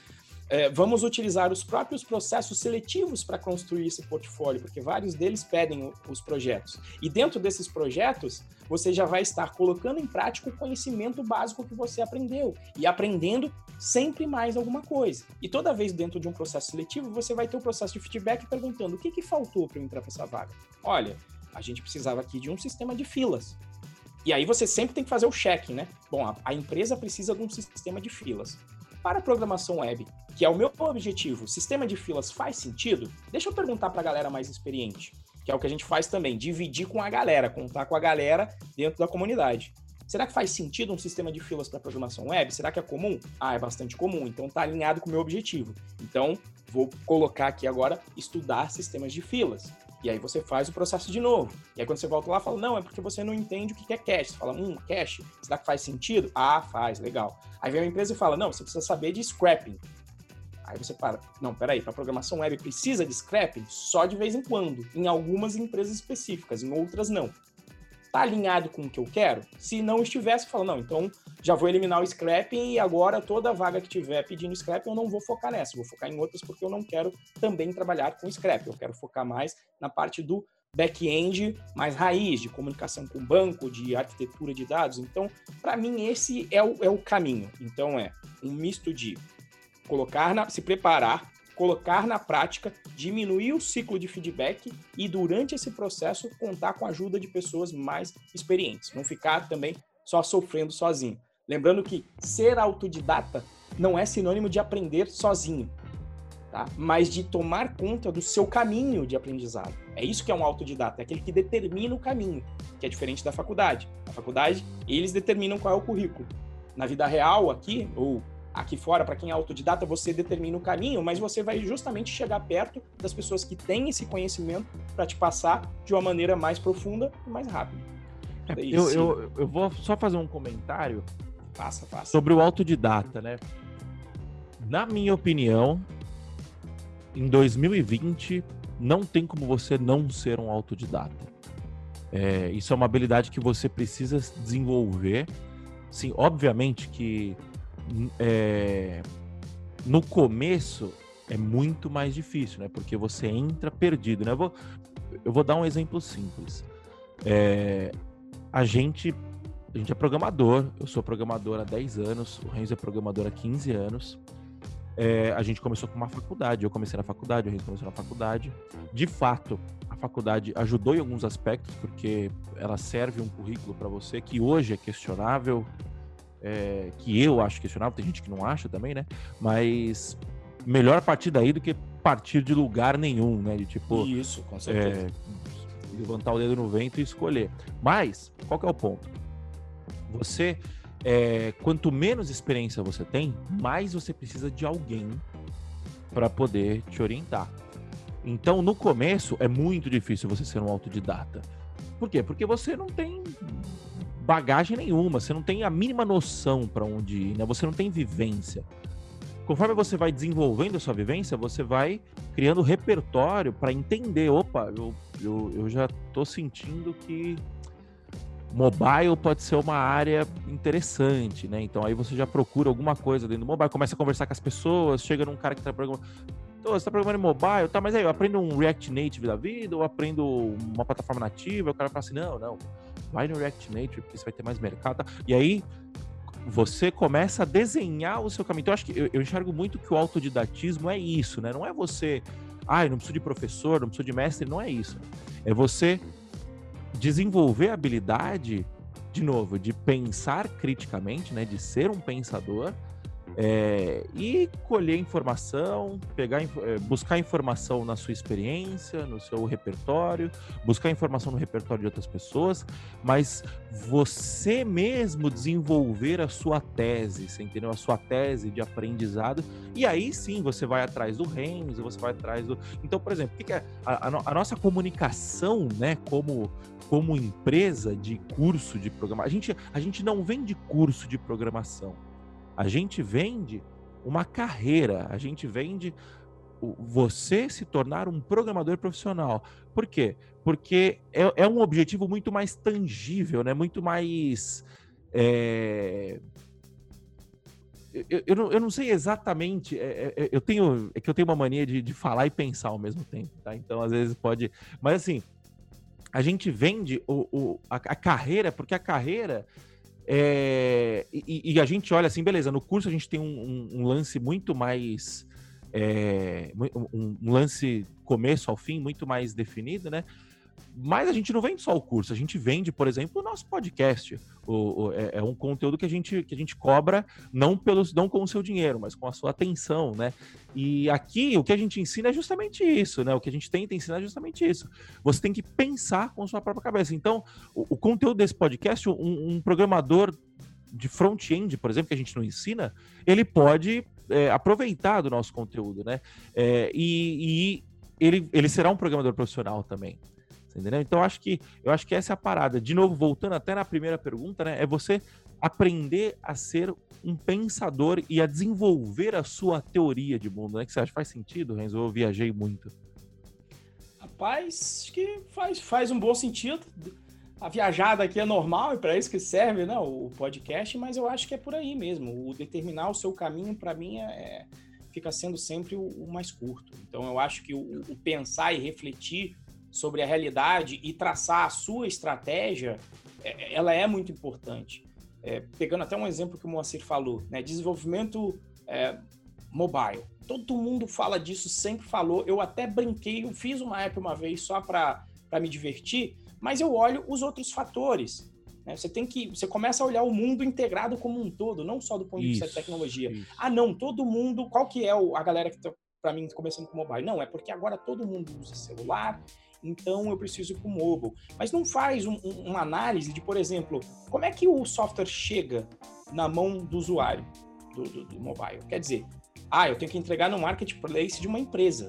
é, vamos utilizar os próprios processos seletivos para construir esse portfólio, porque vários deles pedem os projetos. E dentro desses projetos, você já vai estar colocando em prática o conhecimento básico que você aprendeu e aprendendo sempre mais alguma coisa. E toda vez dentro de um processo seletivo, você vai ter o um processo de feedback perguntando o que, que faltou para eu entrar para essa vaga. Olha, a gente precisava aqui de um sistema de filas. E aí você sempre tem que fazer o check, né? Bom, a, a empresa precisa de um sistema de filas. Para a programação web, que é o meu objetivo, sistema de filas faz sentido? Deixa eu perguntar para a galera mais experiente, que é o que a gente faz também, dividir com a galera, contar com a galera dentro da comunidade. Será que faz sentido um sistema de filas para programação web? Será que é comum? Ah, é bastante comum, então está alinhado com o meu objetivo. Então, vou colocar aqui agora estudar sistemas de filas. E aí você faz o processo de novo. E aí quando você volta lá, fala, não, é porque você não entende o que é cache. Você fala, hum, cache, será que faz sentido? Ah, faz, legal. Aí vem a empresa e fala, não, você precisa saber de scrapping. Aí você para, não, peraí, para programação web precisa de scrapping? Só de vez em quando, em algumas empresas específicas, em outras não. Tá alinhado com o que eu quero? Se não estivesse, fala, não, então já vou eliminar o scrapping e agora toda vaga que tiver pedindo scrapping eu não vou focar nessa, vou focar em outras porque eu não quero também trabalhar com scrapping, eu quero focar mais na parte do back-end mais raiz, de comunicação com banco, de arquitetura de dados. Então, para mim, esse é o, é o caminho. Então, é um misto de colocar na, se preparar, colocar na prática, diminuir o ciclo de feedback e, durante esse processo, contar com a ajuda de pessoas mais experientes. Não ficar também só sofrendo sozinho. Lembrando que ser autodidata não é sinônimo de aprender sozinho, tá? mas de tomar conta do seu caminho de aprendizado. É isso que é um autodidata, é aquele que determina o caminho, que é diferente da faculdade. Na faculdade, eles determinam qual é o currículo. Na vida real, aqui, ou aqui fora, para quem é autodidata, você determina o caminho, mas você vai justamente chegar perto das pessoas que têm esse conhecimento para te passar de uma maneira mais profunda e mais rápida. É, eu, eu, eu vou só fazer um comentário Passa, passa. Sobre o autodidata, né? Na minha opinião, em 2020, não tem como você não ser um autodidata. É, isso é uma habilidade que você precisa desenvolver. Sim, obviamente que é, no começo é muito mais difícil, né? Porque você entra perdido, né? Eu vou, eu vou dar um exemplo simples. É, a gente a gente é programador, eu sou programador há 10 anos, o Renzo é programador há 15 anos. É, a gente começou com uma faculdade, eu comecei na faculdade, o Renzo começou na faculdade. De fato, a faculdade ajudou em alguns aspectos, porque ela serve um currículo para você que hoje é questionável, é, que eu acho questionável, tem gente que não acha também, né? Mas melhor partir daí do que partir de lugar nenhum, né? De tipo. Isso, com certeza. É, levantar o dedo no vento e escolher. Mas, qual que é o ponto? Você, é, quanto menos experiência você tem, mais você precisa de alguém para poder te orientar. Então, no começo, é muito difícil você ser um autodidata. Por quê? Porque você não tem bagagem nenhuma, você não tem a mínima noção para onde ir, né? Você não tem vivência. Conforme você vai desenvolvendo a sua vivência, você vai criando repertório para entender, opa, eu, eu, eu já estou sentindo que mobile pode ser uma área interessante, né? Então aí você já procura alguma coisa dentro do mobile, começa a conversar com as pessoas, chega num cara que tá programando. Então, você tá programando em mobile, tá, mas aí eu aprendo um React Native da vida, ou aprendo uma plataforma nativa, o cara fala assim, não, não, vai no React Native, porque você vai ter mais mercado. Tá? E aí você começa a desenhar o seu caminho. Então, eu acho que eu, eu enxergo muito que o autodidatismo é isso, né? Não é você, ah, eu não preciso de professor, não preciso de mestre, não é isso. É você desenvolver a habilidade, de novo, de pensar criticamente, né, de ser um pensador é, e colher informação, pegar, é, buscar informação na sua experiência, no seu repertório, buscar informação no repertório de outras pessoas, mas você mesmo desenvolver a sua tese, você entendeu? A sua tese de aprendizado, e aí sim você vai atrás do Renzo, você vai atrás do. Então, por exemplo, o que é a, a, a nossa comunicação, né, como como empresa de curso de programação, a gente, a gente não vende curso de programação. A gente vende uma carreira, a gente vende você se tornar um programador profissional. Por quê? Porque é, é um objetivo muito mais tangível, né? muito mais. É... Eu, eu, não, eu não sei exatamente. É, é, eu tenho. É que eu tenho uma mania de, de falar e pensar ao mesmo tempo, tá? Então, às vezes, pode. Mas assim, a gente vende o, o a, a carreira, porque a carreira é, e, e, a gente olha assim, beleza, no curso a gente tem um, um, um lance muito mais. É, um, um, lance começo ao fim muito mais definido, né? Mas a gente não vende só o curso, a gente vende, por exemplo, o nosso podcast. O, o, é, é, um conteúdo que a gente, que a gente cobra não, pelos, não com o seu dinheiro, mas com a sua atenção, né? E aqui o que a gente ensina é justamente isso, né? O que a gente tenta ensinar é justamente isso. Você tem que pensar com a sua própria cabeça. Então, o, o conteúdo desse podcast, um, um programador de front-end, por exemplo, que a gente não ensina, ele pode é, aproveitar do nosso conteúdo, né? É, e, e ele, ele será um programador profissional também. Entendeu? Então acho que eu acho que essa é a parada. De novo, voltando até na primeira pergunta, né? É você aprender a ser um pensador e a desenvolver a sua teoria de mundo, né? Que você acha faz sentido, Renzo? Eu viajei muito. Rapaz, acho que faz, faz um bom sentido. A viajada aqui é normal e para isso que serve, né? O podcast, mas eu acho que é por aí mesmo. O determinar o seu caminho, para mim, é, é, fica sendo sempre o, o, mais curto. Então eu acho que o, o pensar e refletir sobre a realidade e traçar a sua estratégia, é, ela é muito importante. É, pegando até um exemplo que o Moacir falou, né? Desenvolvimento é, mobile. Todo mundo fala disso, sempre falou. Eu até brinquei, eu fiz uma app uma vez só para me divertir, mas eu olho os outros fatores. Né? Você tem que, você começa a olhar o mundo integrado como um todo, não só do ponto de vista da tecnologia. Isso. Ah, não, todo mundo, qual que é o, a galera que está para mim começando com mobile? Não, é porque agora todo mundo usa celular, então eu preciso ir para o mobile. Mas não faz um, um, uma análise de, por exemplo, como é que o software chega na mão do usuário do, do, do mobile? Quer dizer, ah, eu tenho que entregar no marketplace de uma empresa.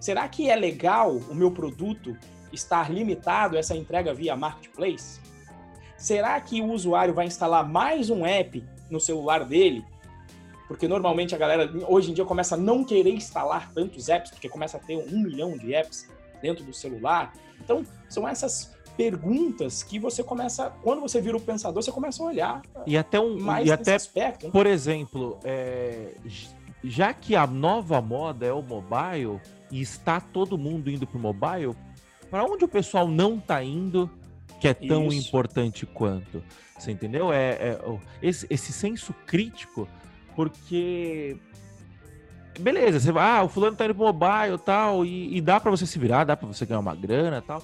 Será que é legal o meu produto estar limitado essa entrega via marketplace? Será que o usuário vai instalar mais um app no celular dele? Porque normalmente a galera hoje em dia começa a não querer instalar tantos apps, porque começa a ter um milhão de apps dentro do celular. Então, são essas perguntas que você começa, quando você vira o pensador, você começa a olhar e até um mais e até aspecto. Né? Por exemplo, é, já que a nova moda é o mobile e está todo mundo indo para o mobile, para onde o pessoal não está indo que é tão Isso. importante quanto? Você entendeu? É, é esse, esse senso crítico, porque beleza, você vai, ah, o fulano tá indo pro mobile tal, e, e dá para você se virar, dá para você ganhar uma grana tal.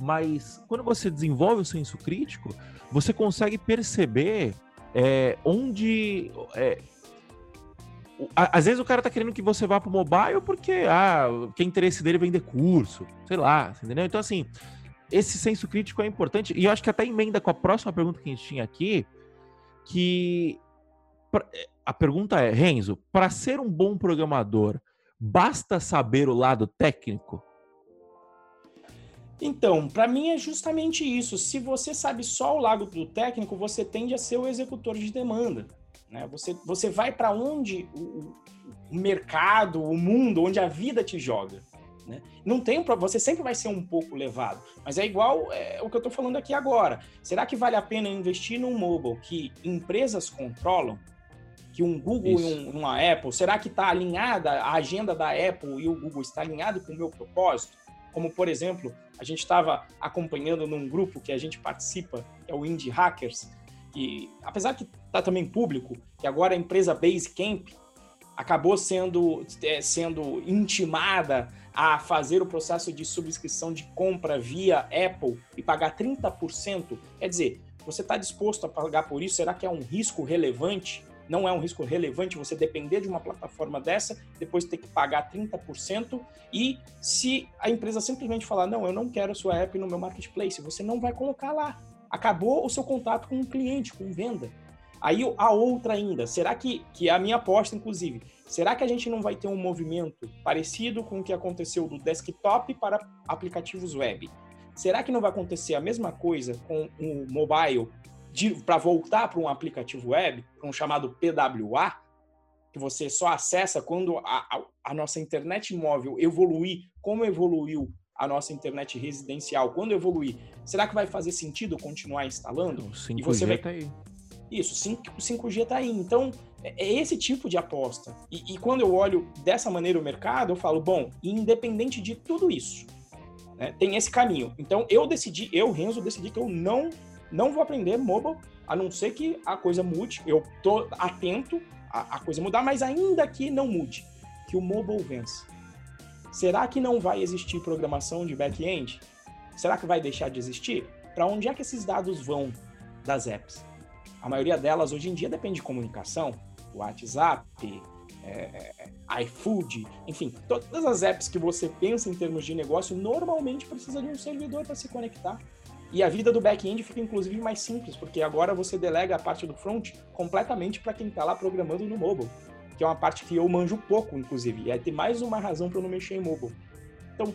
Mas quando você desenvolve o senso crítico, você consegue perceber é, onde. É, às vezes o cara tá querendo que você vá pro mobile porque ah, que interesse dele é vender curso, sei lá, entendeu? Então, assim, esse senso crítico é importante, e eu acho que até emenda com a próxima pergunta que a gente tinha aqui, que a pergunta é, Renzo, para ser um bom programador, basta saber o lado técnico? Então, para mim é justamente isso. Se você sabe só o lado do técnico, você tende a ser o executor de demanda. Né? Você, você vai para onde o, o, mercado, o mundo, onde a vida te joga. Né? Não tem você sempre vai ser um pouco levado, mas é igual é, o que eu estou falando aqui agora. Será que vale a pena investir num mobile que empresas controlam? Que um Google Isso. e um, uma Apple, será que está alinhada a agenda da Apple e o Google está alinhado com o meu propósito? Como, por exemplo, a gente estava acompanhando num grupo que a gente participa, que é o Indie Hackers, que, apesar que está também público, que agora a empresa Basecamp acabou sendo, é, sendo intimada a fazer o processo de subscrição de compra via Apple e pagar 30%. Quer dizer, você está disposto a pagar por isso? Será que é um risco relevante? Não é um risco relevante você depender de uma plataforma dessa, depois ter que pagar 30%, e se a empresa simplesmente falar, não, eu não quero a sua app no meu marketplace, você não vai colocar lá. Acabou o seu contato com o cliente, com venda. Aí a outra ainda, será que, que é a minha aposta, inclusive, será que a gente não vai ter um movimento parecido com o que aconteceu do desktop para aplicativos web? Será que não vai acontecer a mesma coisa com o mobile para voltar para um aplicativo web, para um chamado PWA, que você só acessa quando a, a, a, nossa internet móvel evoluir, como evoluiu a nossa internet residencial, quando evoluir, será que vai fazer sentido continuar instalando? O 5G e você vai... tá aí. Isso, 5, 5G está aí. Então, é, é esse tipo de aposta. E, e, quando eu olho dessa maneira o mercado, eu falo, bom, independente de tudo isso, né, tem esse caminho. Então, eu decidi, eu, Renzo, decidi que eu não não vou aprender mobile, a não ser que a coisa mude. Eu tô atento a, a coisa mudar, mas ainda que não mude, que o mobile vença. Será que não vai existir programação de back-end? Será que vai deixar de existir? Para onde é que esses dados vão das apps? A maioria delas hoje em dia depende de comunicação, WhatsApp, é, é, iFood, enfim, todas as apps que você pensa em termos de negócio normalmente precisa de um servidor para se conectar. E a vida do back-end fica inclusive mais simples, porque agora você delega a parte do front completamente para quem está lá programando no mobile, que é uma parte que eu manjo pouco, inclusive. E aí tem mais uma razão para eu não mexer em mobile. Então,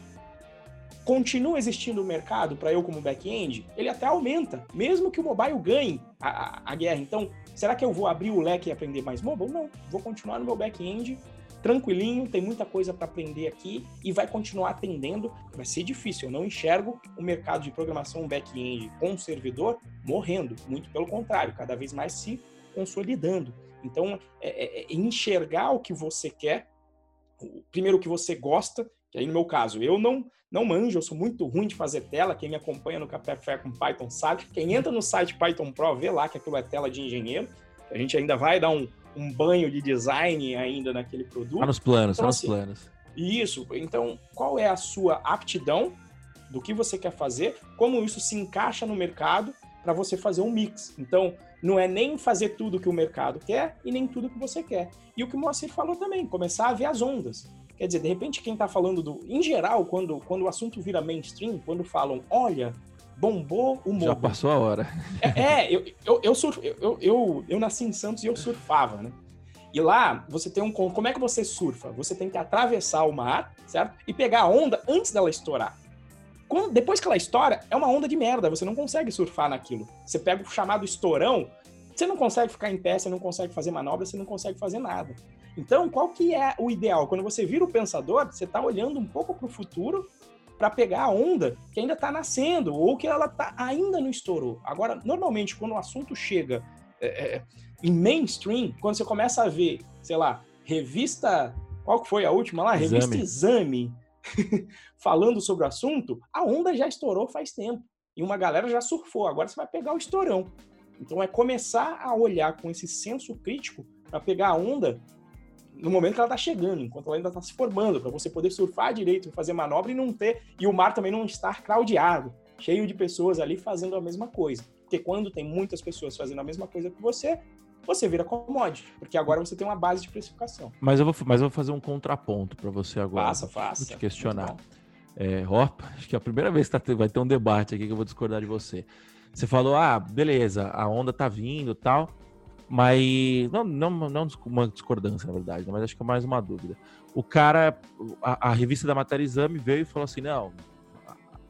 continua existindo o mercado para eu como back-end, ele até aumenta, mesmo que o mobile ganhe a, a, a, guerra. Então, será que eu vou abrir o leque e aprender mais mobile? Não, vou continuar no meu back-end tranquilinho, tem muita coisa para aprender aqui e vai continuar atendendo. Vai ser difícil, eu não enxergo o mercado de programação back-end com servidor morrendo, muito pelo contrário, cada vez mais se consolidando. Então, é, é, é enxergar o que você quer, primeiro o que você gosta, que aí no meu caso, eu não não manjo, eu sou muito ruim de fazer tela, quem me acompanha no Café Fé com Python sabe, quem entra no site Python Pro vê lá que aquilo é tela de engenheiro, a gente ainda vai dar um, um banho de design ainda naquele produto. Tá nos planos, então, tá nos assim, planos. Isso. Então, qual é a sua aptidão do que você quer fazer, como isso se encaixa no mercado, para você fazer um mix. Então, não é nem fazer tudo que o mercado quer e nem tudo que você quer. E o que o Moacir falou também, começar a ver as ondas. Quer dizer, de repente, quem está falando do. Em geral, quando, quando o assunto vira mainstream, quando falam, olha, bombou o mobile. Já passou a hora. É, é eu, eu, eu, surf, eu, eu, eu, nasci em Santos e eu surfava, né? E lá você tem um. Como é que você surfa? Você tem que atravessar o mar, certo? E pegar a onda antes dela estourar. Quando, depois que ela estoura, é uma onda de merda. Você não consegue surfar naquilo. Você pega o chamado estourão, você não consegue ficar em pé, você não consegue fazer manobra, você não consegue fazer nada. Então, qual que é o ideal? Quando você vira o pensador, você está olhando um pouco para o futuro para pegar a onda que ainda está nascendo ou que ela tá, ainda não estourou. Agora, normalmente, quando o assunto chega é, é, em mainstream, quando você começa a ver, sei lá, revista. Qual que foi a última lá? Exame. Revista Exame. falando sobre o assunto, a onda já estourou faz tempo. E uma galera já surfou. Agora você vai pegar o estourão. Então é começar a olhar com esse senso crítico para pegar a onda no momento que ela está chegando, enquanto ela ainda está se formando, para você poder surfar direito, fazer manobra e não ter. E o mar também não estar craudiado, cheio de pessoas ali fazendo a mesma coisa. Porque quando tem muitas pessoas fazendo a mesma coisa que você, você vira commodity, porque agora você tem uma base de precificação. Mas eu vou, mas eu vou fazer um contraponto para você agora. Faça, faça. Vou te questionar. É, ó, acho que é a primeira vez que tá, vai ter um debate aqui que eu vou discordar de você. Você falou, ah, beleza, a onda tá vindo tal. Mas não, não, não uma discordância, na verdade, né? mas acho que é mais uma dúvida. O cara, a, a revista da Matéria Exame veio e falou assim: não,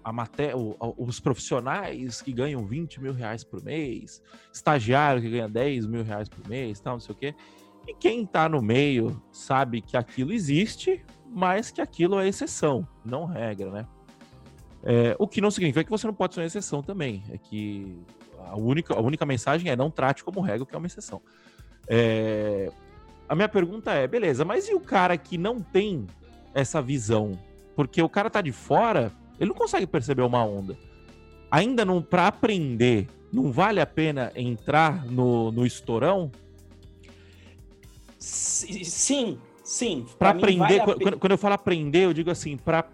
a, matéria, os profissionais que ganham 20 mil reais por mês, estagiário que ganha 10 mil reais por mês, tal, não sei o quê. E quem tá no meio sabe que aquilo existe, mas que aquilo é exceção, não regra, né? É, o que não significa que você não pode ser uma exceção também. É que a única, a única mensagem é não trate como regra, que é uma exceção. É, a minha pergunta é, beleza, mas e o cara que não tem essa visão? Porque o cara tá de fora, ele não consegue perceber uma onda. Ainda não, para aprender, não vale a pena entrar no, no estourão? Sim, sim. Para aprender, vale quando, quando eu falo aprender, eu digo assim, para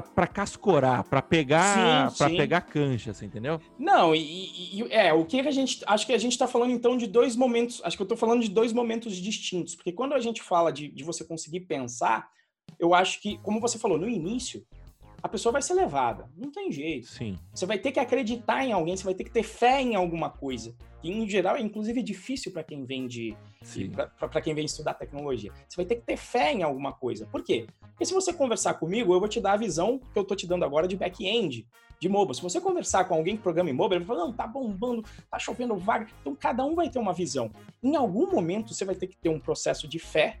para cascorar, para pegar, para pegar cancha, você entendeu? Não, e, e, é, o que a gente, acho que a gente tá falando então de dois momentos, acho que eu tô falando de dois momentos distintos, porque quando a gente fala de, de você conseguir pensar, eu acho que, como você falou no início, a pessoa vai ser levada. Não tem jeito. Sim. Você vai ter que acreditar em alguém, você vai ter que ter fé em alguma coisa. E, em geral, é inclusive difícil para quem vem de. para quem vem estudar tecnologia. Você vai ter que ter fé em alguma coisa. Por quê? Porque se você conversar comigo, eu vou te dar a visão que eu tô te dando agora de back-end, de mobile. Se você conversar com alguém que programa em mobile, ele vai falar, não, tá bombando, tá chovendo vaga. Então, cada um vai ter uma visão. Em algum momento, você vai ter que ter um processo de fé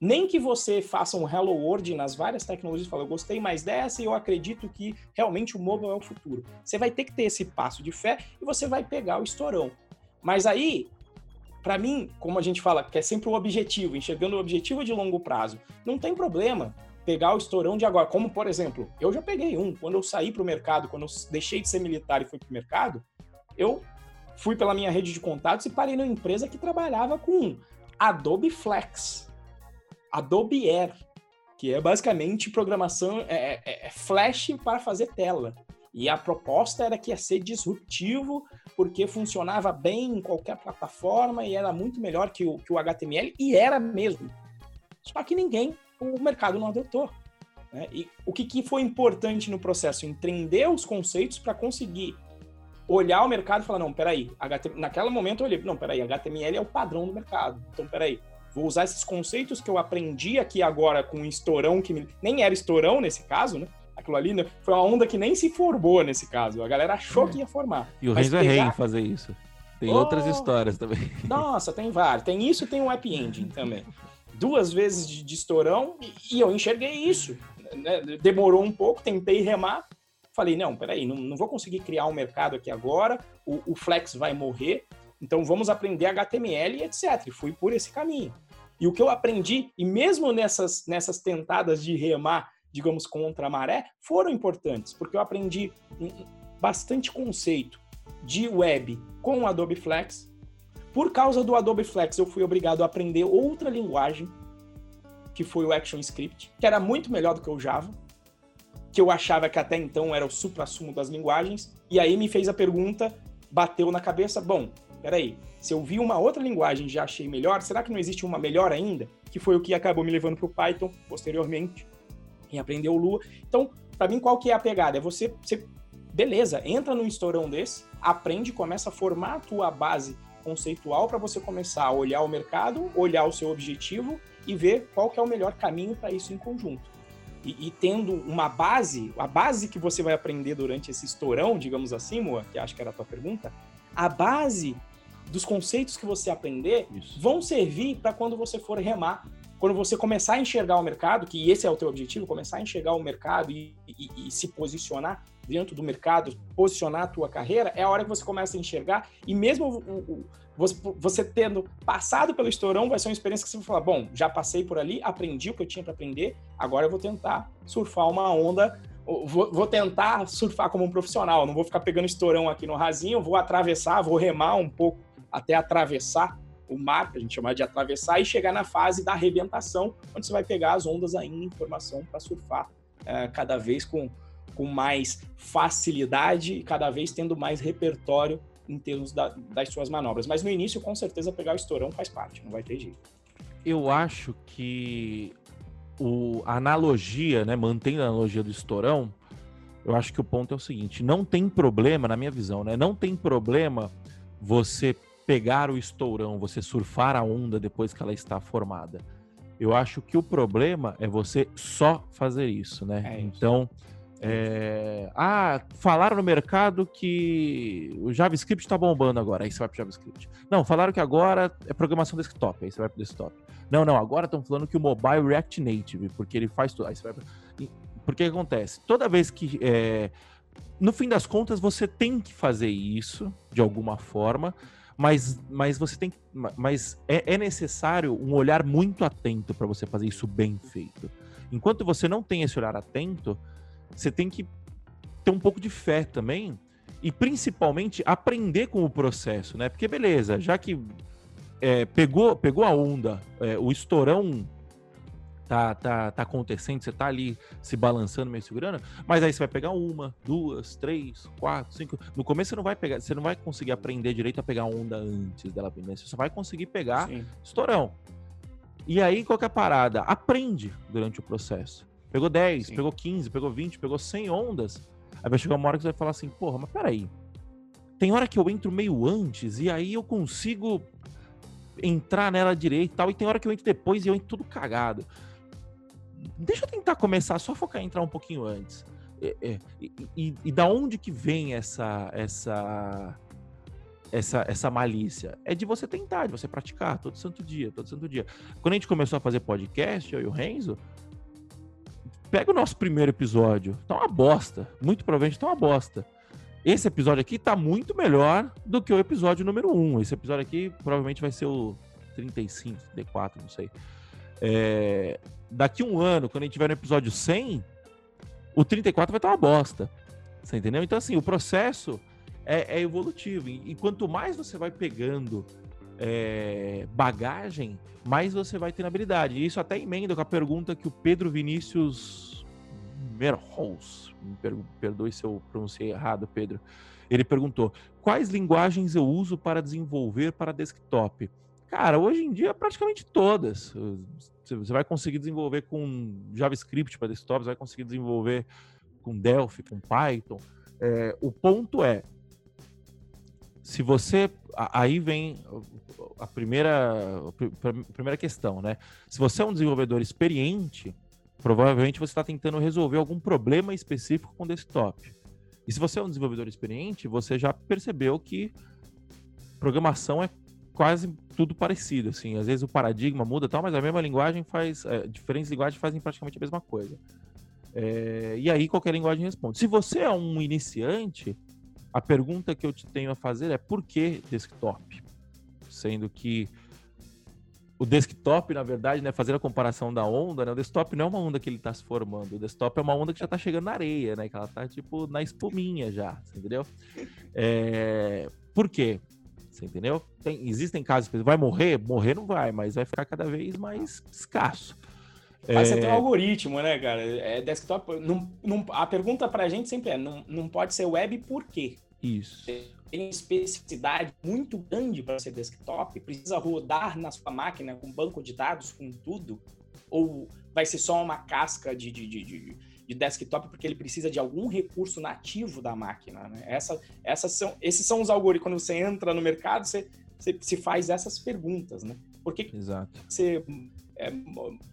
nem que você faça um Hello World nas várias tecnologias e fale, eu gostei mais dessa e eu acredito que realmente o mobile é o futuro. Você vai ter que ter esse passo de fé e você vai pegar o estourão. Mas aí, para mim, como a gente fala, que é sempre o objetivo, enxergando o objetivo de longo prazo, não tem problema pegar o estourão de agora. Como, por exemplo, eu já peguei um. Quando eu saí para o mercado, quando eu deixei de ser militar e fui para o mercado, eu fui pela minha rede de contatos e parei numa empresa que trabalhava com Adobe Flex. Adobe Air, que é basicamente programação é, é, é Flash para fazer tela. E a proposta era que ia ser disruptivo, porque funcionava bem em qualquer plataforma e era muito melhor que o, que o HTML, e era mesmo. Só que ninguém, o mercado não adotou. Né? E o que, que foi importante no processo? Entender os conceitos para conseguir olhar o mercado e falar, não, peraí, HTML... naquele momento eu olhei, não, peraí, HTML é o padrão do mercado. Então, peraí, Vou usar esses conceitos que eu aprendi aqui agora com um estourão que me... nem era estourão nesse caso, né? Aquilo ali né? foi uma onda que nem se formou nesse caso. A galera achou é. que ia formar. E o Renzo pegar... é rei em fazer isso. Tem oh, outras histórias também. Nossa, tem várias. Tem isso tem um happy ending também. Duas vezes de, de estourão e, e, eu enxerguei isso. Né? Demorou um pouco, tentei remar. Falei, não, peraí, não, não vou conseguir criar um mercado aqui agora. O, o Flex vai morrer. Então vamos aprender HTML e etc. E fui por esse caminho. E o que eu aprendi, e mesmo nessas, nessas tentadas de remar, digamos, contra a maré, foram importantes, porque eu aprendi bastante conceito de web com o Adobe Flex. Por causa do Adobe Flex, eu fui obrigado a aprender outra linguagem, que foi o ActionScript, que era muito melhor do que o Java. que eu achava que até então era o supra-sumo das linguagens, e aí me fez a pergunta, bateu na cabeça, bom, peraí, se eu vi uma outra linguagem e já achei melhor, será que não existe uma melhor ainda? Que foi o que acabou me levando para o Python posteriormente, em aprender o Lua. Então, para mim, qual que é a pegada? É você, você, beleza, entra num estourão desse, aprende, começa a formar a tua base conceitual para você começar a olhar o mercado, olhar o seu objetivo e ver qual que é o melhor caminho para isso em conjunto. E, e, tendo uma base, a base que você vai aprender durante esse estourão, digamos assim, Moa, que acho que era a tua pergunta, a base dos conceitos que você aprender Isso. vão servir para quando você for remar, quando você começar a enxergar o mercado, que esse é o teu objetivo, começar a enxergar o mercado e, e, e se posicionar dentro do mercado, posicionar a tua carreira, é a hora que você começa a enxergar e mesmo o, o, você, você, tendo passado pelo estourão, vai ser uma experiência que você vai falar, bom, já passei por ali, aprendi o que eu tinha para aprender, agora eu vou tentar surfar uma onda Vou, vou, tentar surfar como um profissional, não vou ficar pegando estourão aqui no rasinho, vou atravessar, vou remar um pouco até atravessar o mar, que a gente chama de atravessar, e chegar na fase da arrebentação, onde você vai pegar as ondas ainda em formação para surfar é, cada vez com, com mais facilidade e cada vez tendo mais repertório em termos da, das suas manobras. Mas no início, com certeza, pegar o estourão faz parte, não vai ter jeito. Eu acho que o, a analogia, né, mantendo a analogia do estourão, eu acho que o ponto é o seguinte: não tem problema, na minha visão, né? Não tem problema você pegar o estourão, você surfar a onda depois que ela está formada. Eu acho que o problema é você só fazer isso, né? É isso. Então, é... ah, falaram no mercado que o JavaScript está bombando agora, aí você vai para JavaScript. Não, falaram que agora é programação desktop, aí você vai para desktop. Não, não, agora estão falando que o mobile React Native, porque ele faz tudo. Aí você vai pra... Porque que acontece? Toda vez que. É... No fim das contas, você tem que fazer isso de alguma forma mas, mas você tem mas é, é necessário um olhar muito atento para você fazer isso bem feito. Enquanto você não tem esse olhar atento, você tem que ter um pouco de fé também e principalmente aprender com o processo, né? Porque beleza, já que é, pegou pegou a onda, é, o estourão tá, tá, tá acontecendo, você tá ali se balançando, meio segurando, mas aí você vai pegar uma, duas, três, quatro, cinco. No começo você não vai pegar, você não vai conseguir aprender direito a pegar onda antes dela vir, né? Você só vai conseguir pegar Sim. estourão. E aí, qual que é a parada? Aprende durante o processo. Pegou 10, Sim. pegou 15, pegou 20, pegou 100 ondas. Aí vai chegar uma hora que você vai falar assim, porra, mas peraí. Tem hora que eu entro meio antes e aí eu consigo entrar nela direito e tal, e tem hora que eu entro depois e eu entro tudo cagado deixa eu tentar começar só focar em entrar um pouquinho antes. É, é, e, e, e, da onde que vem essa essa essa essa malícia? É de você tentar, de você praticar todo santo dia, todo santo dia. Quando a gente começou a fazer podcast, eu e o Renzo, pega o nosso primeiro episódio, tá uma bosta, muito provavelmente tá uma bosta. Esse episódio aqui tá muito melhor do que o episódio número 1. Esse episódio aqui provavelmente vai ser o 35, 34, não sei. É, daqui um ano, quando a gente tiver no episódio 100, o 34 vai estar uma bosta. Você entendeu? Então, assim, o processo é, é evolutivo. E, e, quanto mais você vai pegando é, bagagem, mais você vai ter habilidade. E isso até emenda com a pergunta que o Pedro Vinícius Merholz, me perdoe se eu pronunciei errado, Pedro. Ele perguntou: quais linguagens eu uso para desenvolver para desktop? Cara, hoje em dia praticamente todas. Você vai conseguir desenvolver com JavaScript para desktop, você vai conseguir desenvolver com Delphi, com Python. É, o ponto é, se você aí vem a primeira a primeira questão, né? Se você é um desenvolvedor experiente, provavelmente você está tentando resolver algum problema específico com desktop. E se você é um desenvolvedor experiente, você já percebeu que programação é quase tudo parecido, assim. Às vezes o paradigma muda tal, mas a mesma linguagem faz. É, diferentes linguagens fazem praticamente a mesma coisa. É, e aí qualquer linguagem responde. Se você é um iniciante, a pergunta que eu te tenho a fazer é por que desktop? Sendo que o desktop, na verdade, né, fazer a comparação da onda, né, o desktop não é uma onda que ele está se formando, o desktop é uma onda que já está chegando na areia, né, que ela está tipo na espuminha já, entendeu? É, por quê? Você entendeu? Tem, existem casos que vai morrer? Morrer não vai, mas vai ficar cada vez mais escasso. Mas é... você tem um algoritmo, né, cara? É desktop. Não, não, a pergunta pra gente sempre é: não, não pode ser web por quê? Isso. Tem especificidade muito grande para ser desktop, precisa rodar na sua máquina com banco de dados, com tudo? Ou vai ser só uma casca de, de, de, de, de desktop porque ele precisa de algum recurso nativo da máquina? Né? Essa, essas são, esses são os algoritmos. Quando você entra no mercado, você, você se faz essas perguntas, né? Por que Exato. você é,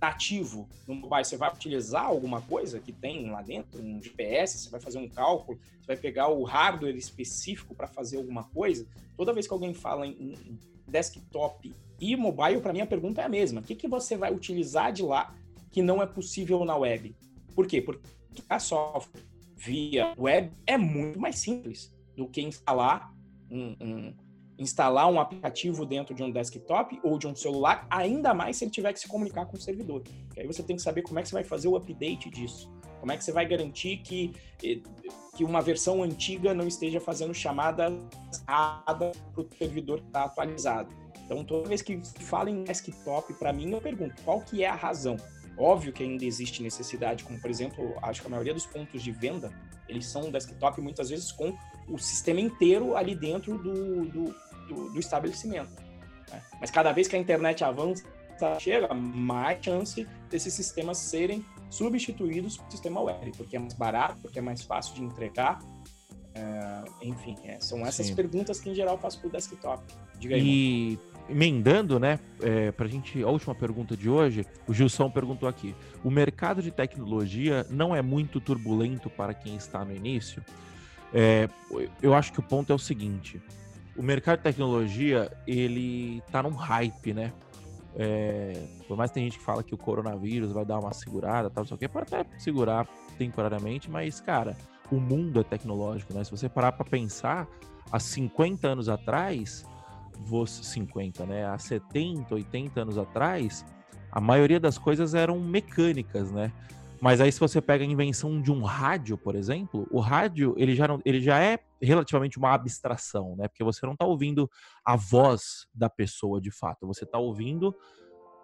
nativo no mobile, você vai utilizar alguma coisa que tem lá dentro, um GPS, você vai fazer um cálculo, você vai pegar o hardware específico para fazer alguma coisa. Toda vez que alguém fala em, em desktop e mobile, para mim a pergunta é a mesma. O que, que você vai utilizar de lá que não é possível na web? Por quê? Porque a software via web é muito mais simples do que instalar um, um instalar um aplicativo dentro de um desktop ou de um celular, ainda mais se ele tiver que se comunicar com o servidor. E aí você tem que saber como é que você vai fazer o update disso. Como é que você vai garantir que, eh, que uma versão antiga não esteja fazendo chamada para o servidor que está atualizado. Então, toda vez que fala em desktop, para mim, eu pergunto qual que é a razão. Óbvio que ainda existe necessidade, como por exemplo, acho que a maioria dos pontos de venda, eles são desktop muitas vezes com o sistema inteiro ali dentro do, do, do, do estabelecimento. Né? Mas cada vez que a internet avança, chega, mais chance desses sistemas serem substituídos por sistema web, porque é mais barato, porque é mais fácil de entregar. É, enfim, é, são essas Sim. perguntas que em geral eu faço para o desktop. Diga aí. E emendando, né, é, para a gente, a última pergunta de hoje, o Gilson perguntou aqui: o mercado de tecnologia não é muito turbulento para quem está no início? É, eu acho que o ponto é o seguinte: o mercado de tecnologia, ele tá num hype, né? É, por mais que tem gente que fala que o coronavírus vai dar uma segurada, tal, só que pode até segurar temporariamente, mas, cara, o mundo é tecnológico, né? Se você parar para pensar, há 50 anos atrás, 50, né? Há 70, 80 anos atrás, a maioria das coisas eram mecânicas, né? Mas aí se você pega a invenção de um rádio, por exemplo, o rádio ele já, não, ele já é relativamente uma abstração, né? Porque você não está ouvindo a voz da pessoa de fato, você está ouvindo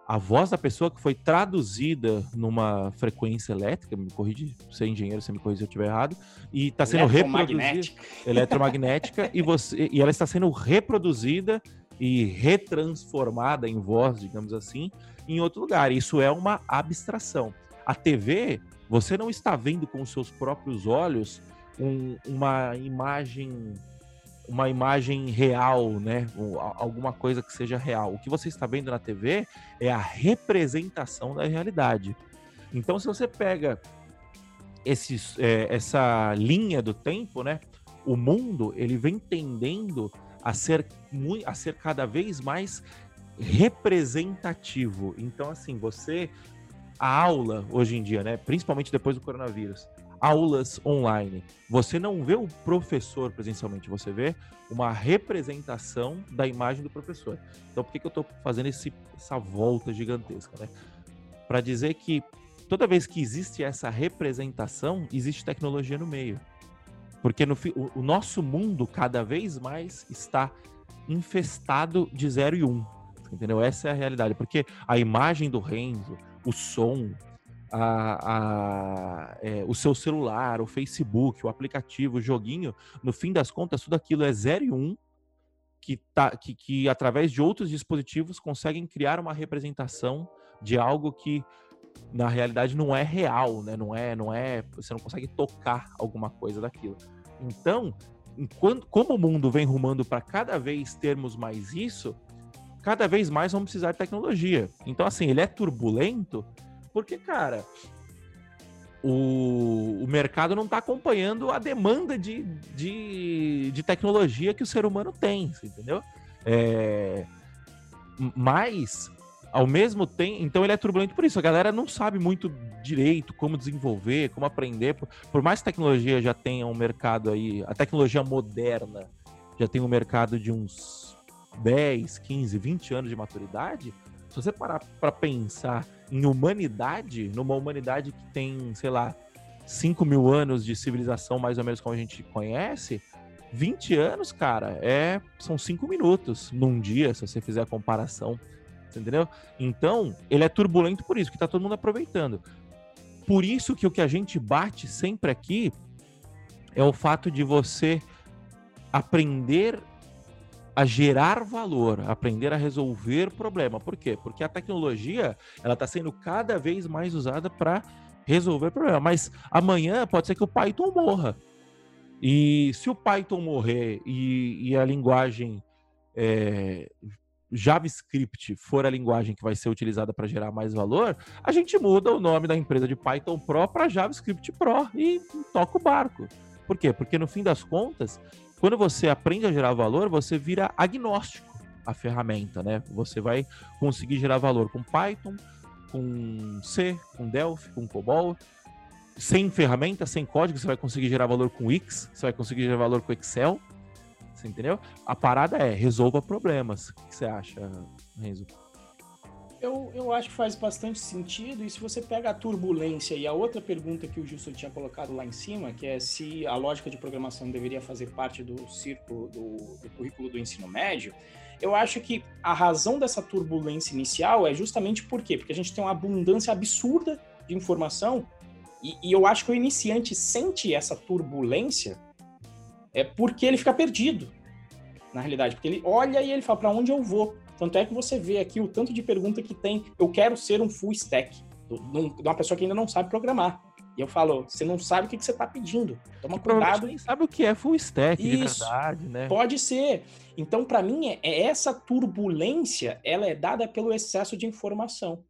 a voz da pessoa que foi traduzida numa frequência elétrica, me corrige, você é engenheiro, você me corrige se eu estiver errado, e está sendo reproduzida eletromagnética e você e ela está sendo reproduzida e retransformada em voz, digamos assim, em outro lugar. Isso é uma abstração. A TV, você não está vendo com os seus próprios olhos um, uma imagem uma imagem real, né? Alguma coisa que seja real. O que você está vendo na TV é a representação da realidade. Então, se você pega esses, é, essa linha do tempo, né? O mundo ele vem tendendo a ser, a ser cada vez mais representativo. Então, assim, você a aula hoje em dia, né? Principalmente depois do coronavírus, aulas online. Você não vê o professor presencialmente, você vê uma representação da imagem do professor. Então, por que, que eu estou fazendo esse, essa volta gigantesca, né? Para dizer que toda vez que existe essa representação, existe tecnologia no meio. Porque no, o, o nosso mundo cada vez mais está infestado de 0 e 1. Um, entendeu? Essa é a realidade. Porque a imagem do Renzo, o som, a, a, é, o seu celular, o Facebook, o aplicativo, o joguinho, no fim das contas, tudo aquilo é 0 e 1, um, que, tá, que, que através de outros dispositivos conseguem criar uma representação de algo que na realidade não é real, né? Não é, não é, você não consegue tocar alguma coisa daquilo. Então, enquanto, como o mundo vem rumando para cada vez termos mais isso, cada vez mais vamos precisar de tecnologia. Então, assim, ele é turbulento porque, cara, o, o mercado não está acompanhando a demanda de, de, de, tecnologia que o ser humano tem, entendeu? É, mas, ao mesmo tempo, então ele é turbulento por isso. A galera não sabe muito direito como desenvolver, como aprender. Por, por mais que a tecnologia já tenha um mercado aí, a tecnologia moderna já tem um mercado de uns 10, 15, 20 anos de maturidade, se você parar para pensar em humanidade, numa humanidade que tem, sei lá, 5 mil anos de civilização, mais ou menos como a gente conhece, 20 anos, cara, é são 5 minutos num dia, se você fizer a comparação. Entendeu? Então, ele é turbulento por isso, que tá todo mundo aproveitando. Por isso que o que a gente bate sempre aqui é o fato de você aprender a gerar valor, aprender a resolver problema. Por quê? Porque a tecnologia ela está sendo cada vez mais usada para resolver problema. Mas amanhã pode ser que o Python morra. E se o Python morrer e, e a linguagem é, JavaScript for a linguagem que vai ser utilizada para gerar mais valor, a gente muda o nome da empresa de Python Pro para JavaScript Pro e toca o barco. Por quê? Porque no fim das contas, quando você aprende a gerar valor, você vira agnóstico à ferramenta, né? Você vai conseguir gerar valor com Python, com C, com Delphi, com COBOL. Sem ferramenta, sem código, você vai conseguir gerar valor com X, você vai conseguir gerar valor com Excel. Você entendeu? A parada é resolva problemas. O que você acha, Renzo? Eu, eu acho que faz bastante sentido. E se você pega a turbulência e a outra pergunta que o Justo tinha colocado lá em cima, que é se a lógica de programação deveria fazer parte do círculo do, do currículo do ensino médio, eu acho que a razão dessa turbulência inicial é justamente por quê? Porque a gente tem uma abundância absurda de informação e, e eu acho que o iniciante sente essa turbulência é porque ele fica perdido, na realidade. Porque ele olha e ele fala, para onde eu vou? Tanto é que você vê aqui o tanto de pergunta que tem. Eu quero ser um full stack, de uma pessoa que ainda não sabe programar. E eu falo, você não sabe o que, que você está pedindo. Toma cuidado. nem sabe o que é full stack Isso, de verdade, né? Pode ser. Então, para mim, é, é, essa turbulência, ela é dada pelo excesso de informação.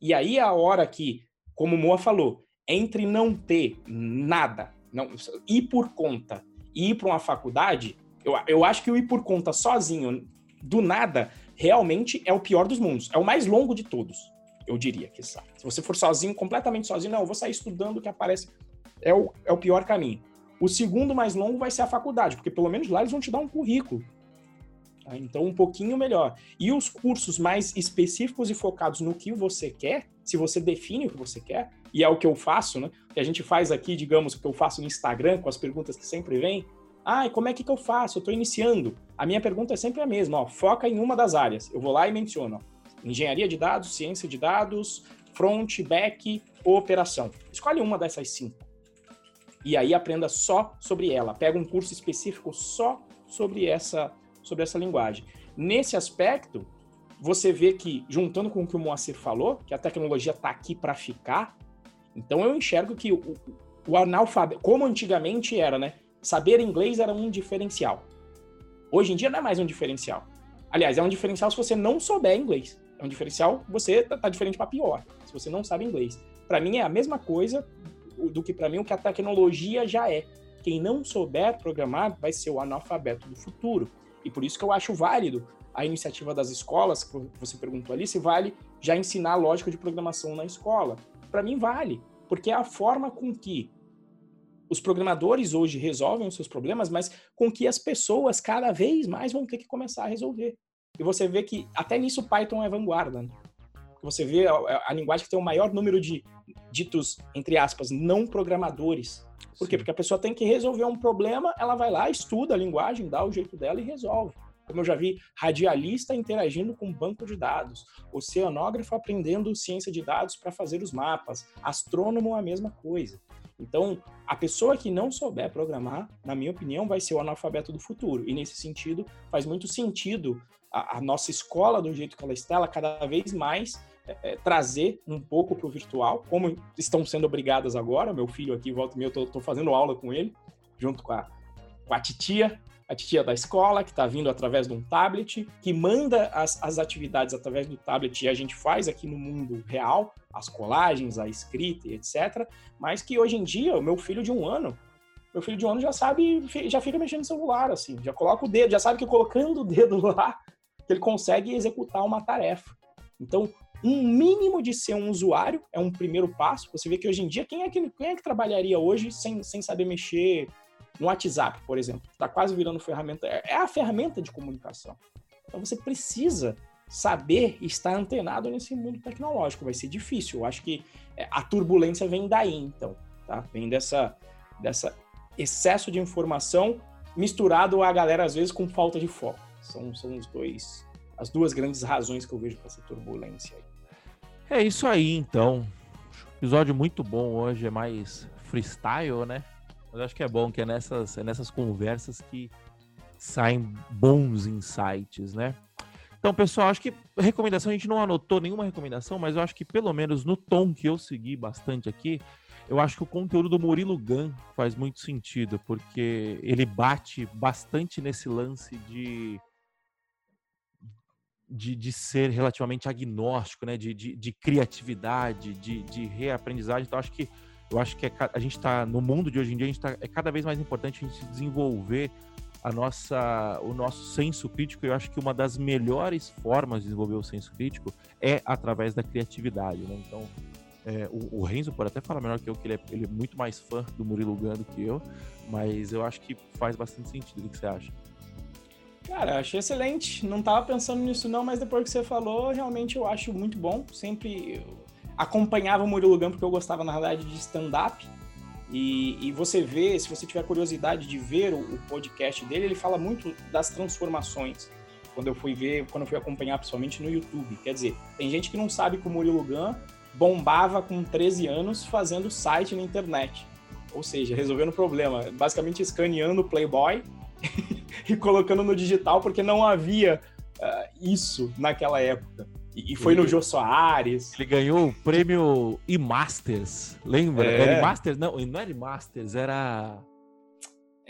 E aí a hora que, como o Moa falou, entre não ter nada, não ir por conta e ir para uma faculdade, eu, eu acho que o ir por conta sozinho, do nada, realmente é o pior dos mundos. É o mais longo de todos, eu diria que Se você for sozinho, completamente sozinho, não, eu vou sair estudando o que aparece. É o, é o pior caminho. O segundo mais longo vai ser a faculdade, porque pelo menos lá eles vão te dar um currículo. Tá? Então, um pouquinho melhor. E os cursos mais específicos e focados no que você quer, se você define o que você quer, e é o que eu faço, né? Que a gente faz aqui, digamos, o que eu faço no Instagram, com as perguntas que sempre vêm, ah, e como é que, que eu faço? Eu estou iniciando. A minha pergunta é sempre a mesma, ó, foca em uma das áreas. Eu vou lá e menciono, ó, engenharia de dados, ciência de dados, front, back, operação. Escolhe uma dessas cinco. E aí aprenda só sobre ela. Pega um curso específico só sobre essa, sobre essa linguagem. Nesse aspecto, você vê que, juntando com o que o Moacir falou, que a tecnologia está aqui para ficar, então eu enxergo que o, o analfabeto, como antigamente era, né? Saber inglês era um diferencial. Hoje em dia não é mais um diferencial. Aliás, é um diferencial se você não souber inglês. É um diferencial, você tá, tá diferente para pior, se você não sabe inglês. Para mim é a mesma coisa do que para mim o que a tecnologia já é. Quem não souber programar vai ser o analfabeto do futuro. E por isso que eu acho válido a iniciativa das escolas, que você perguntou ali, se vale já ensinar lógica de programação na escola. Para mim vale, porque é a forma com que os programadores hoje resolvem os seus problemas, mas com que as pessoas cada vez mais vão ter que começar a resolver. E você vê que até nisso Python é vanguarda. Né? Você vê a, a, linguagem que tem o maior número de ditos, entre aspas, não programadores. Por Sim. quê? Porque a pessoa tem que resolver um problema, ela vai lá, estuda a linguagem, dá o jeito dela e resolve. Como eu já vi radialista interagindo com banco de dados, oceanógrafo aprendendo ciência de dados para fazer os mapas, astrônomo a mesma coisa. Então, a pessoa que não souber programar, na minha opinião, vai ser o analfabeto do futuro. E nesse sentido, faz muito sentido a, a nossa escola, do jeito que ela está, ela cada vez mais é, é, trazer um pouco para o virtual, como estão sendo obrigadas agora. Meu filho aqui, volta e meia, eu estou fazendo aula com ele, junto com a, com a titia, a titia da escola, que está vindo através de um tablet, que manda as, as atividades através do tablet e a gente faz aqui no mundo real, as colagens, a escrita e etc. Mas que hoje em dia, o meu filho de um ano, meu filho de um ano já sabe, já fica mexendo no celular, assim, já coloca o dedo, já sabe que colocando o dedo lá, ele consegue executar uma tarefa. Então, um mínimo de ser um usuário é um primeiro passo. Você vê que hoje em dia, quem é que, quem é que trabalharia hoje sem, sem saber mexer no WhatsApp, por exemplo, está quase virando ferramenta, é, é a ferramenta de comunicação. Então você precisa saber estar antenado nesse mundo tecnológico. Vai ser difícil. Eu acho que é, a turbulência vem daí, então, tá? Vem dessa, dessa excesso de informação misturado a galera às vezes com falta de foco. São, são os dois as duas grandes razões que eu vejo para essa turbulência. É isso aí, então. Episódio muito bom hoje, é mais freestyle, né? Mas acho que é bom que é nessas, é nessas conversas que saem bons insights, né? Então, pessoal, acho que recomendação, a gente não anotou nenhuma recomendação, mas eu acho que pelo menos no tom que eu segui bastante aqui, eu acho que o conteúdo do Murilo Gun faz muito sentido, porque ele bate bastante nesse lance de. De, de ser relativamente agnóstico, né? de, de, de criatividade, de, de reaprendizagem. Então, acho que eu acho que é, a gente está no mundo de hoje em dia, a gente tá, é cada vez mais importante a gente desenvolver a nossa, o nosso senso crítico. Eu acho que uma das melhores formas de desenvolver o senso crítico é através da criatividade. Né? Então, é, o, o Renzo pode até falar melhor que eu, que ele é, ele é muito mais fã do Murilo Gun do que eu, mas eu acho que faz bastante sentido. O que você acha? Cara, achei excelente. Não tava pensando nisso não, mas depois que você falou, realmente eu acho muito bom. Sempre acompanhava o Murilo Gun porque eu gostava, na verdade, de stand-up. E, e, você vê, se você tiver curiosidade de ver o, o, podcast dele, ele fala muito das transformações. Quando eu fui ver, quando eu fui acompanhar, principalmente no YouTube. Quer dizer, tem gente que não sabe que o Murilo Gun bombava com 13 anos fazendo site na internet. Ou seja, resolvendo o problema, basicamente escaneando o Playboy e colocando no digital, porque não havia uh, isso naquela época. E, foi ele, no Jô Soares. Ele ganhou o prêmio e-Masters, lembra? É. Era e-Masters? Não, não era e-Masters, era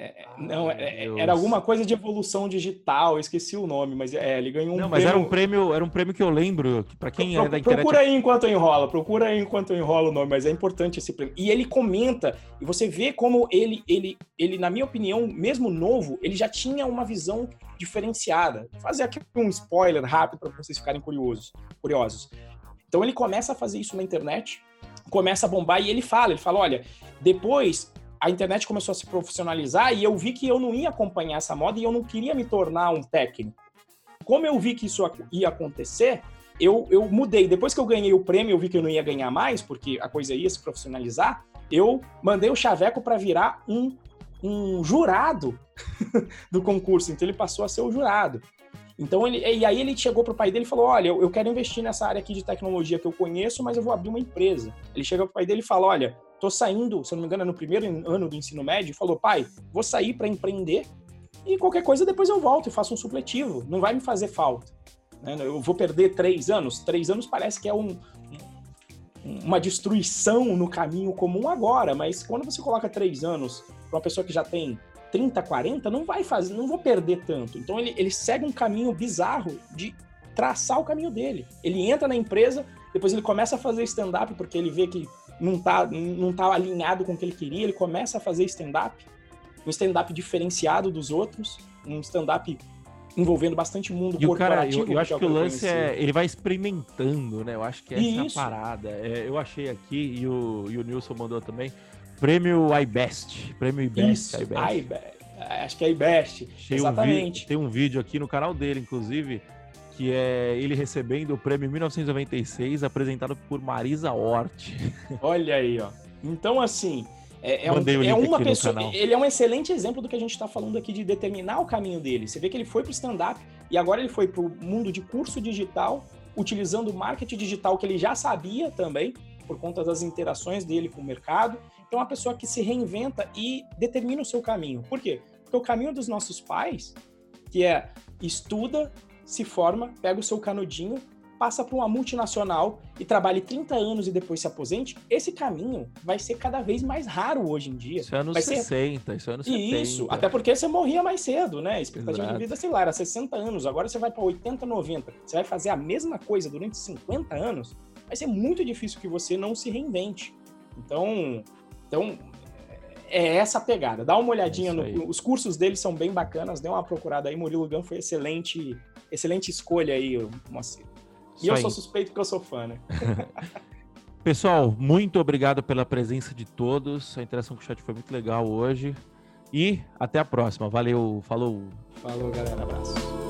é, não, é, é era alguma coisa de evolução digital, eu esqueci o nome, mas é, ele ganhou um Não, mas prêmio... era um prêmio, era um prêmio que eu lembro, que para quem Pro, é da internet... Procura aí enquanto enrola, procura aí enquanto enrola o nome, mas é importante esse prêmio. E ele comenta, e você vê como ele, ele, ele na minha opinião, mesmo novo, ele já tinha uma visão diferenciada. Vou fazer aqui um spoiler rápido para vocês ficarem curiosos, curiosos. Então ele começa a fazer isso na internet, começa a bombar e ele fala, ele fala, olha, depois a internet começou a se profissionalizar e eu vi que eu não ia acompanhar essa moda e eu não queria me tornar um técnico. Como eu vi que isso ia acontecer, eu, eu mudei. Depois que eu ganhei o prêmio, eu vi que eu não ia ganhar mais, porque a coisa ia se profissionalizar. Eu mandei o Chaveco para virar um, um jurado do concurso. Então ele passou a ser o jurado. Então ele, e aí ele chegou pro pai dele e falou: Olha, eu, quero investir nessa área aqui de tecnologia que eu conheço, mas eu vou abrir uma empresa. Ele chega pro pai dele e fala: Olha, tô saindo, se não me engano, é no primeiro ano do ensino médio, falou, pai, vou sair para empreender e qualquer coisa depois eu volto e faço um supletivo, não vai me fazer falta. Né? Eu vou perder três anos, três anos parece que é um, uma destruição no caminho comum agora, mas quando você coloca três anos para uma pessoa que já tem 30, 40, não vai fazer, não vou perder tanto. Então ele, ele segue um caminho bizarro de traçar o caminho dele. Ele entra na empresa, depois ele começa a fazer stand-up porque ele vê que não tá, não tá alinhado com o que ele queria, ele começa a fazer stand-up, um stand-up diferenciado dos outros, um stand-up envolvendo bastante mundo e corporativo. O cara, eu, eu acho que, o lance é, ele vai experimentando, né? Eu acho que essa é a parada. É, eu achei aqui, e o, e o Nilson mandou também, prêmio iBest, prêmio iBest. Isso, iBest. iBest. Acho que é iBest, exatamente. Um tem um vídeo aqui no canal dele, inclusive, que é ele recebendo o prêmio 1996, apresentado por Marisa Hort. Olha aí, ó. Então, assim, é, é, um, é uma pessoa. Ele é um excelente exemplo do que a gente está falando aqui de determinar o caminho dele. Você vê que ele foi para o stand-up e agora ele foi para o mundo de curso digital, utilizando o marketing digital que ele já sabia também, por conta das interações dele com o mercado. Então, é uma pessoa que se reinventa e determina o seu caminho. Por quê? Porque o caminho dos nossos pais, que é estuda, se forma, pega o seu canudinho, passa para uma multinacional e trabalhe 30 anos e depois se aposente, esse caminho vai ser cada vez mais raro hoje em dia. Isso é anos vai 60, ser... isso é anos 70. Isso, até porque você morria mais cedo, né? A expectativa Exato. de vida, sei lá, era 60 anos, agora você vai para 80, 90. Você vai fazer a mesma coisa durante 50 anos, vai ser muito difícil que você não se reinvente. Então, então é essa pegada. Dá uma olhadinha, no, os cursos dele são bem bacanas, dê uma procurada aí. Murilo Gun foi excelente excelente escolha aí, Moacir. E Isso eu aí. sou suspeito porque eu sou fã, né? Pessoal, muito obrigado pela presença de todos. A interação com o chat foi muito legal hoje. E até a próxima. Valeu, falou. Falou, galera. Abraço.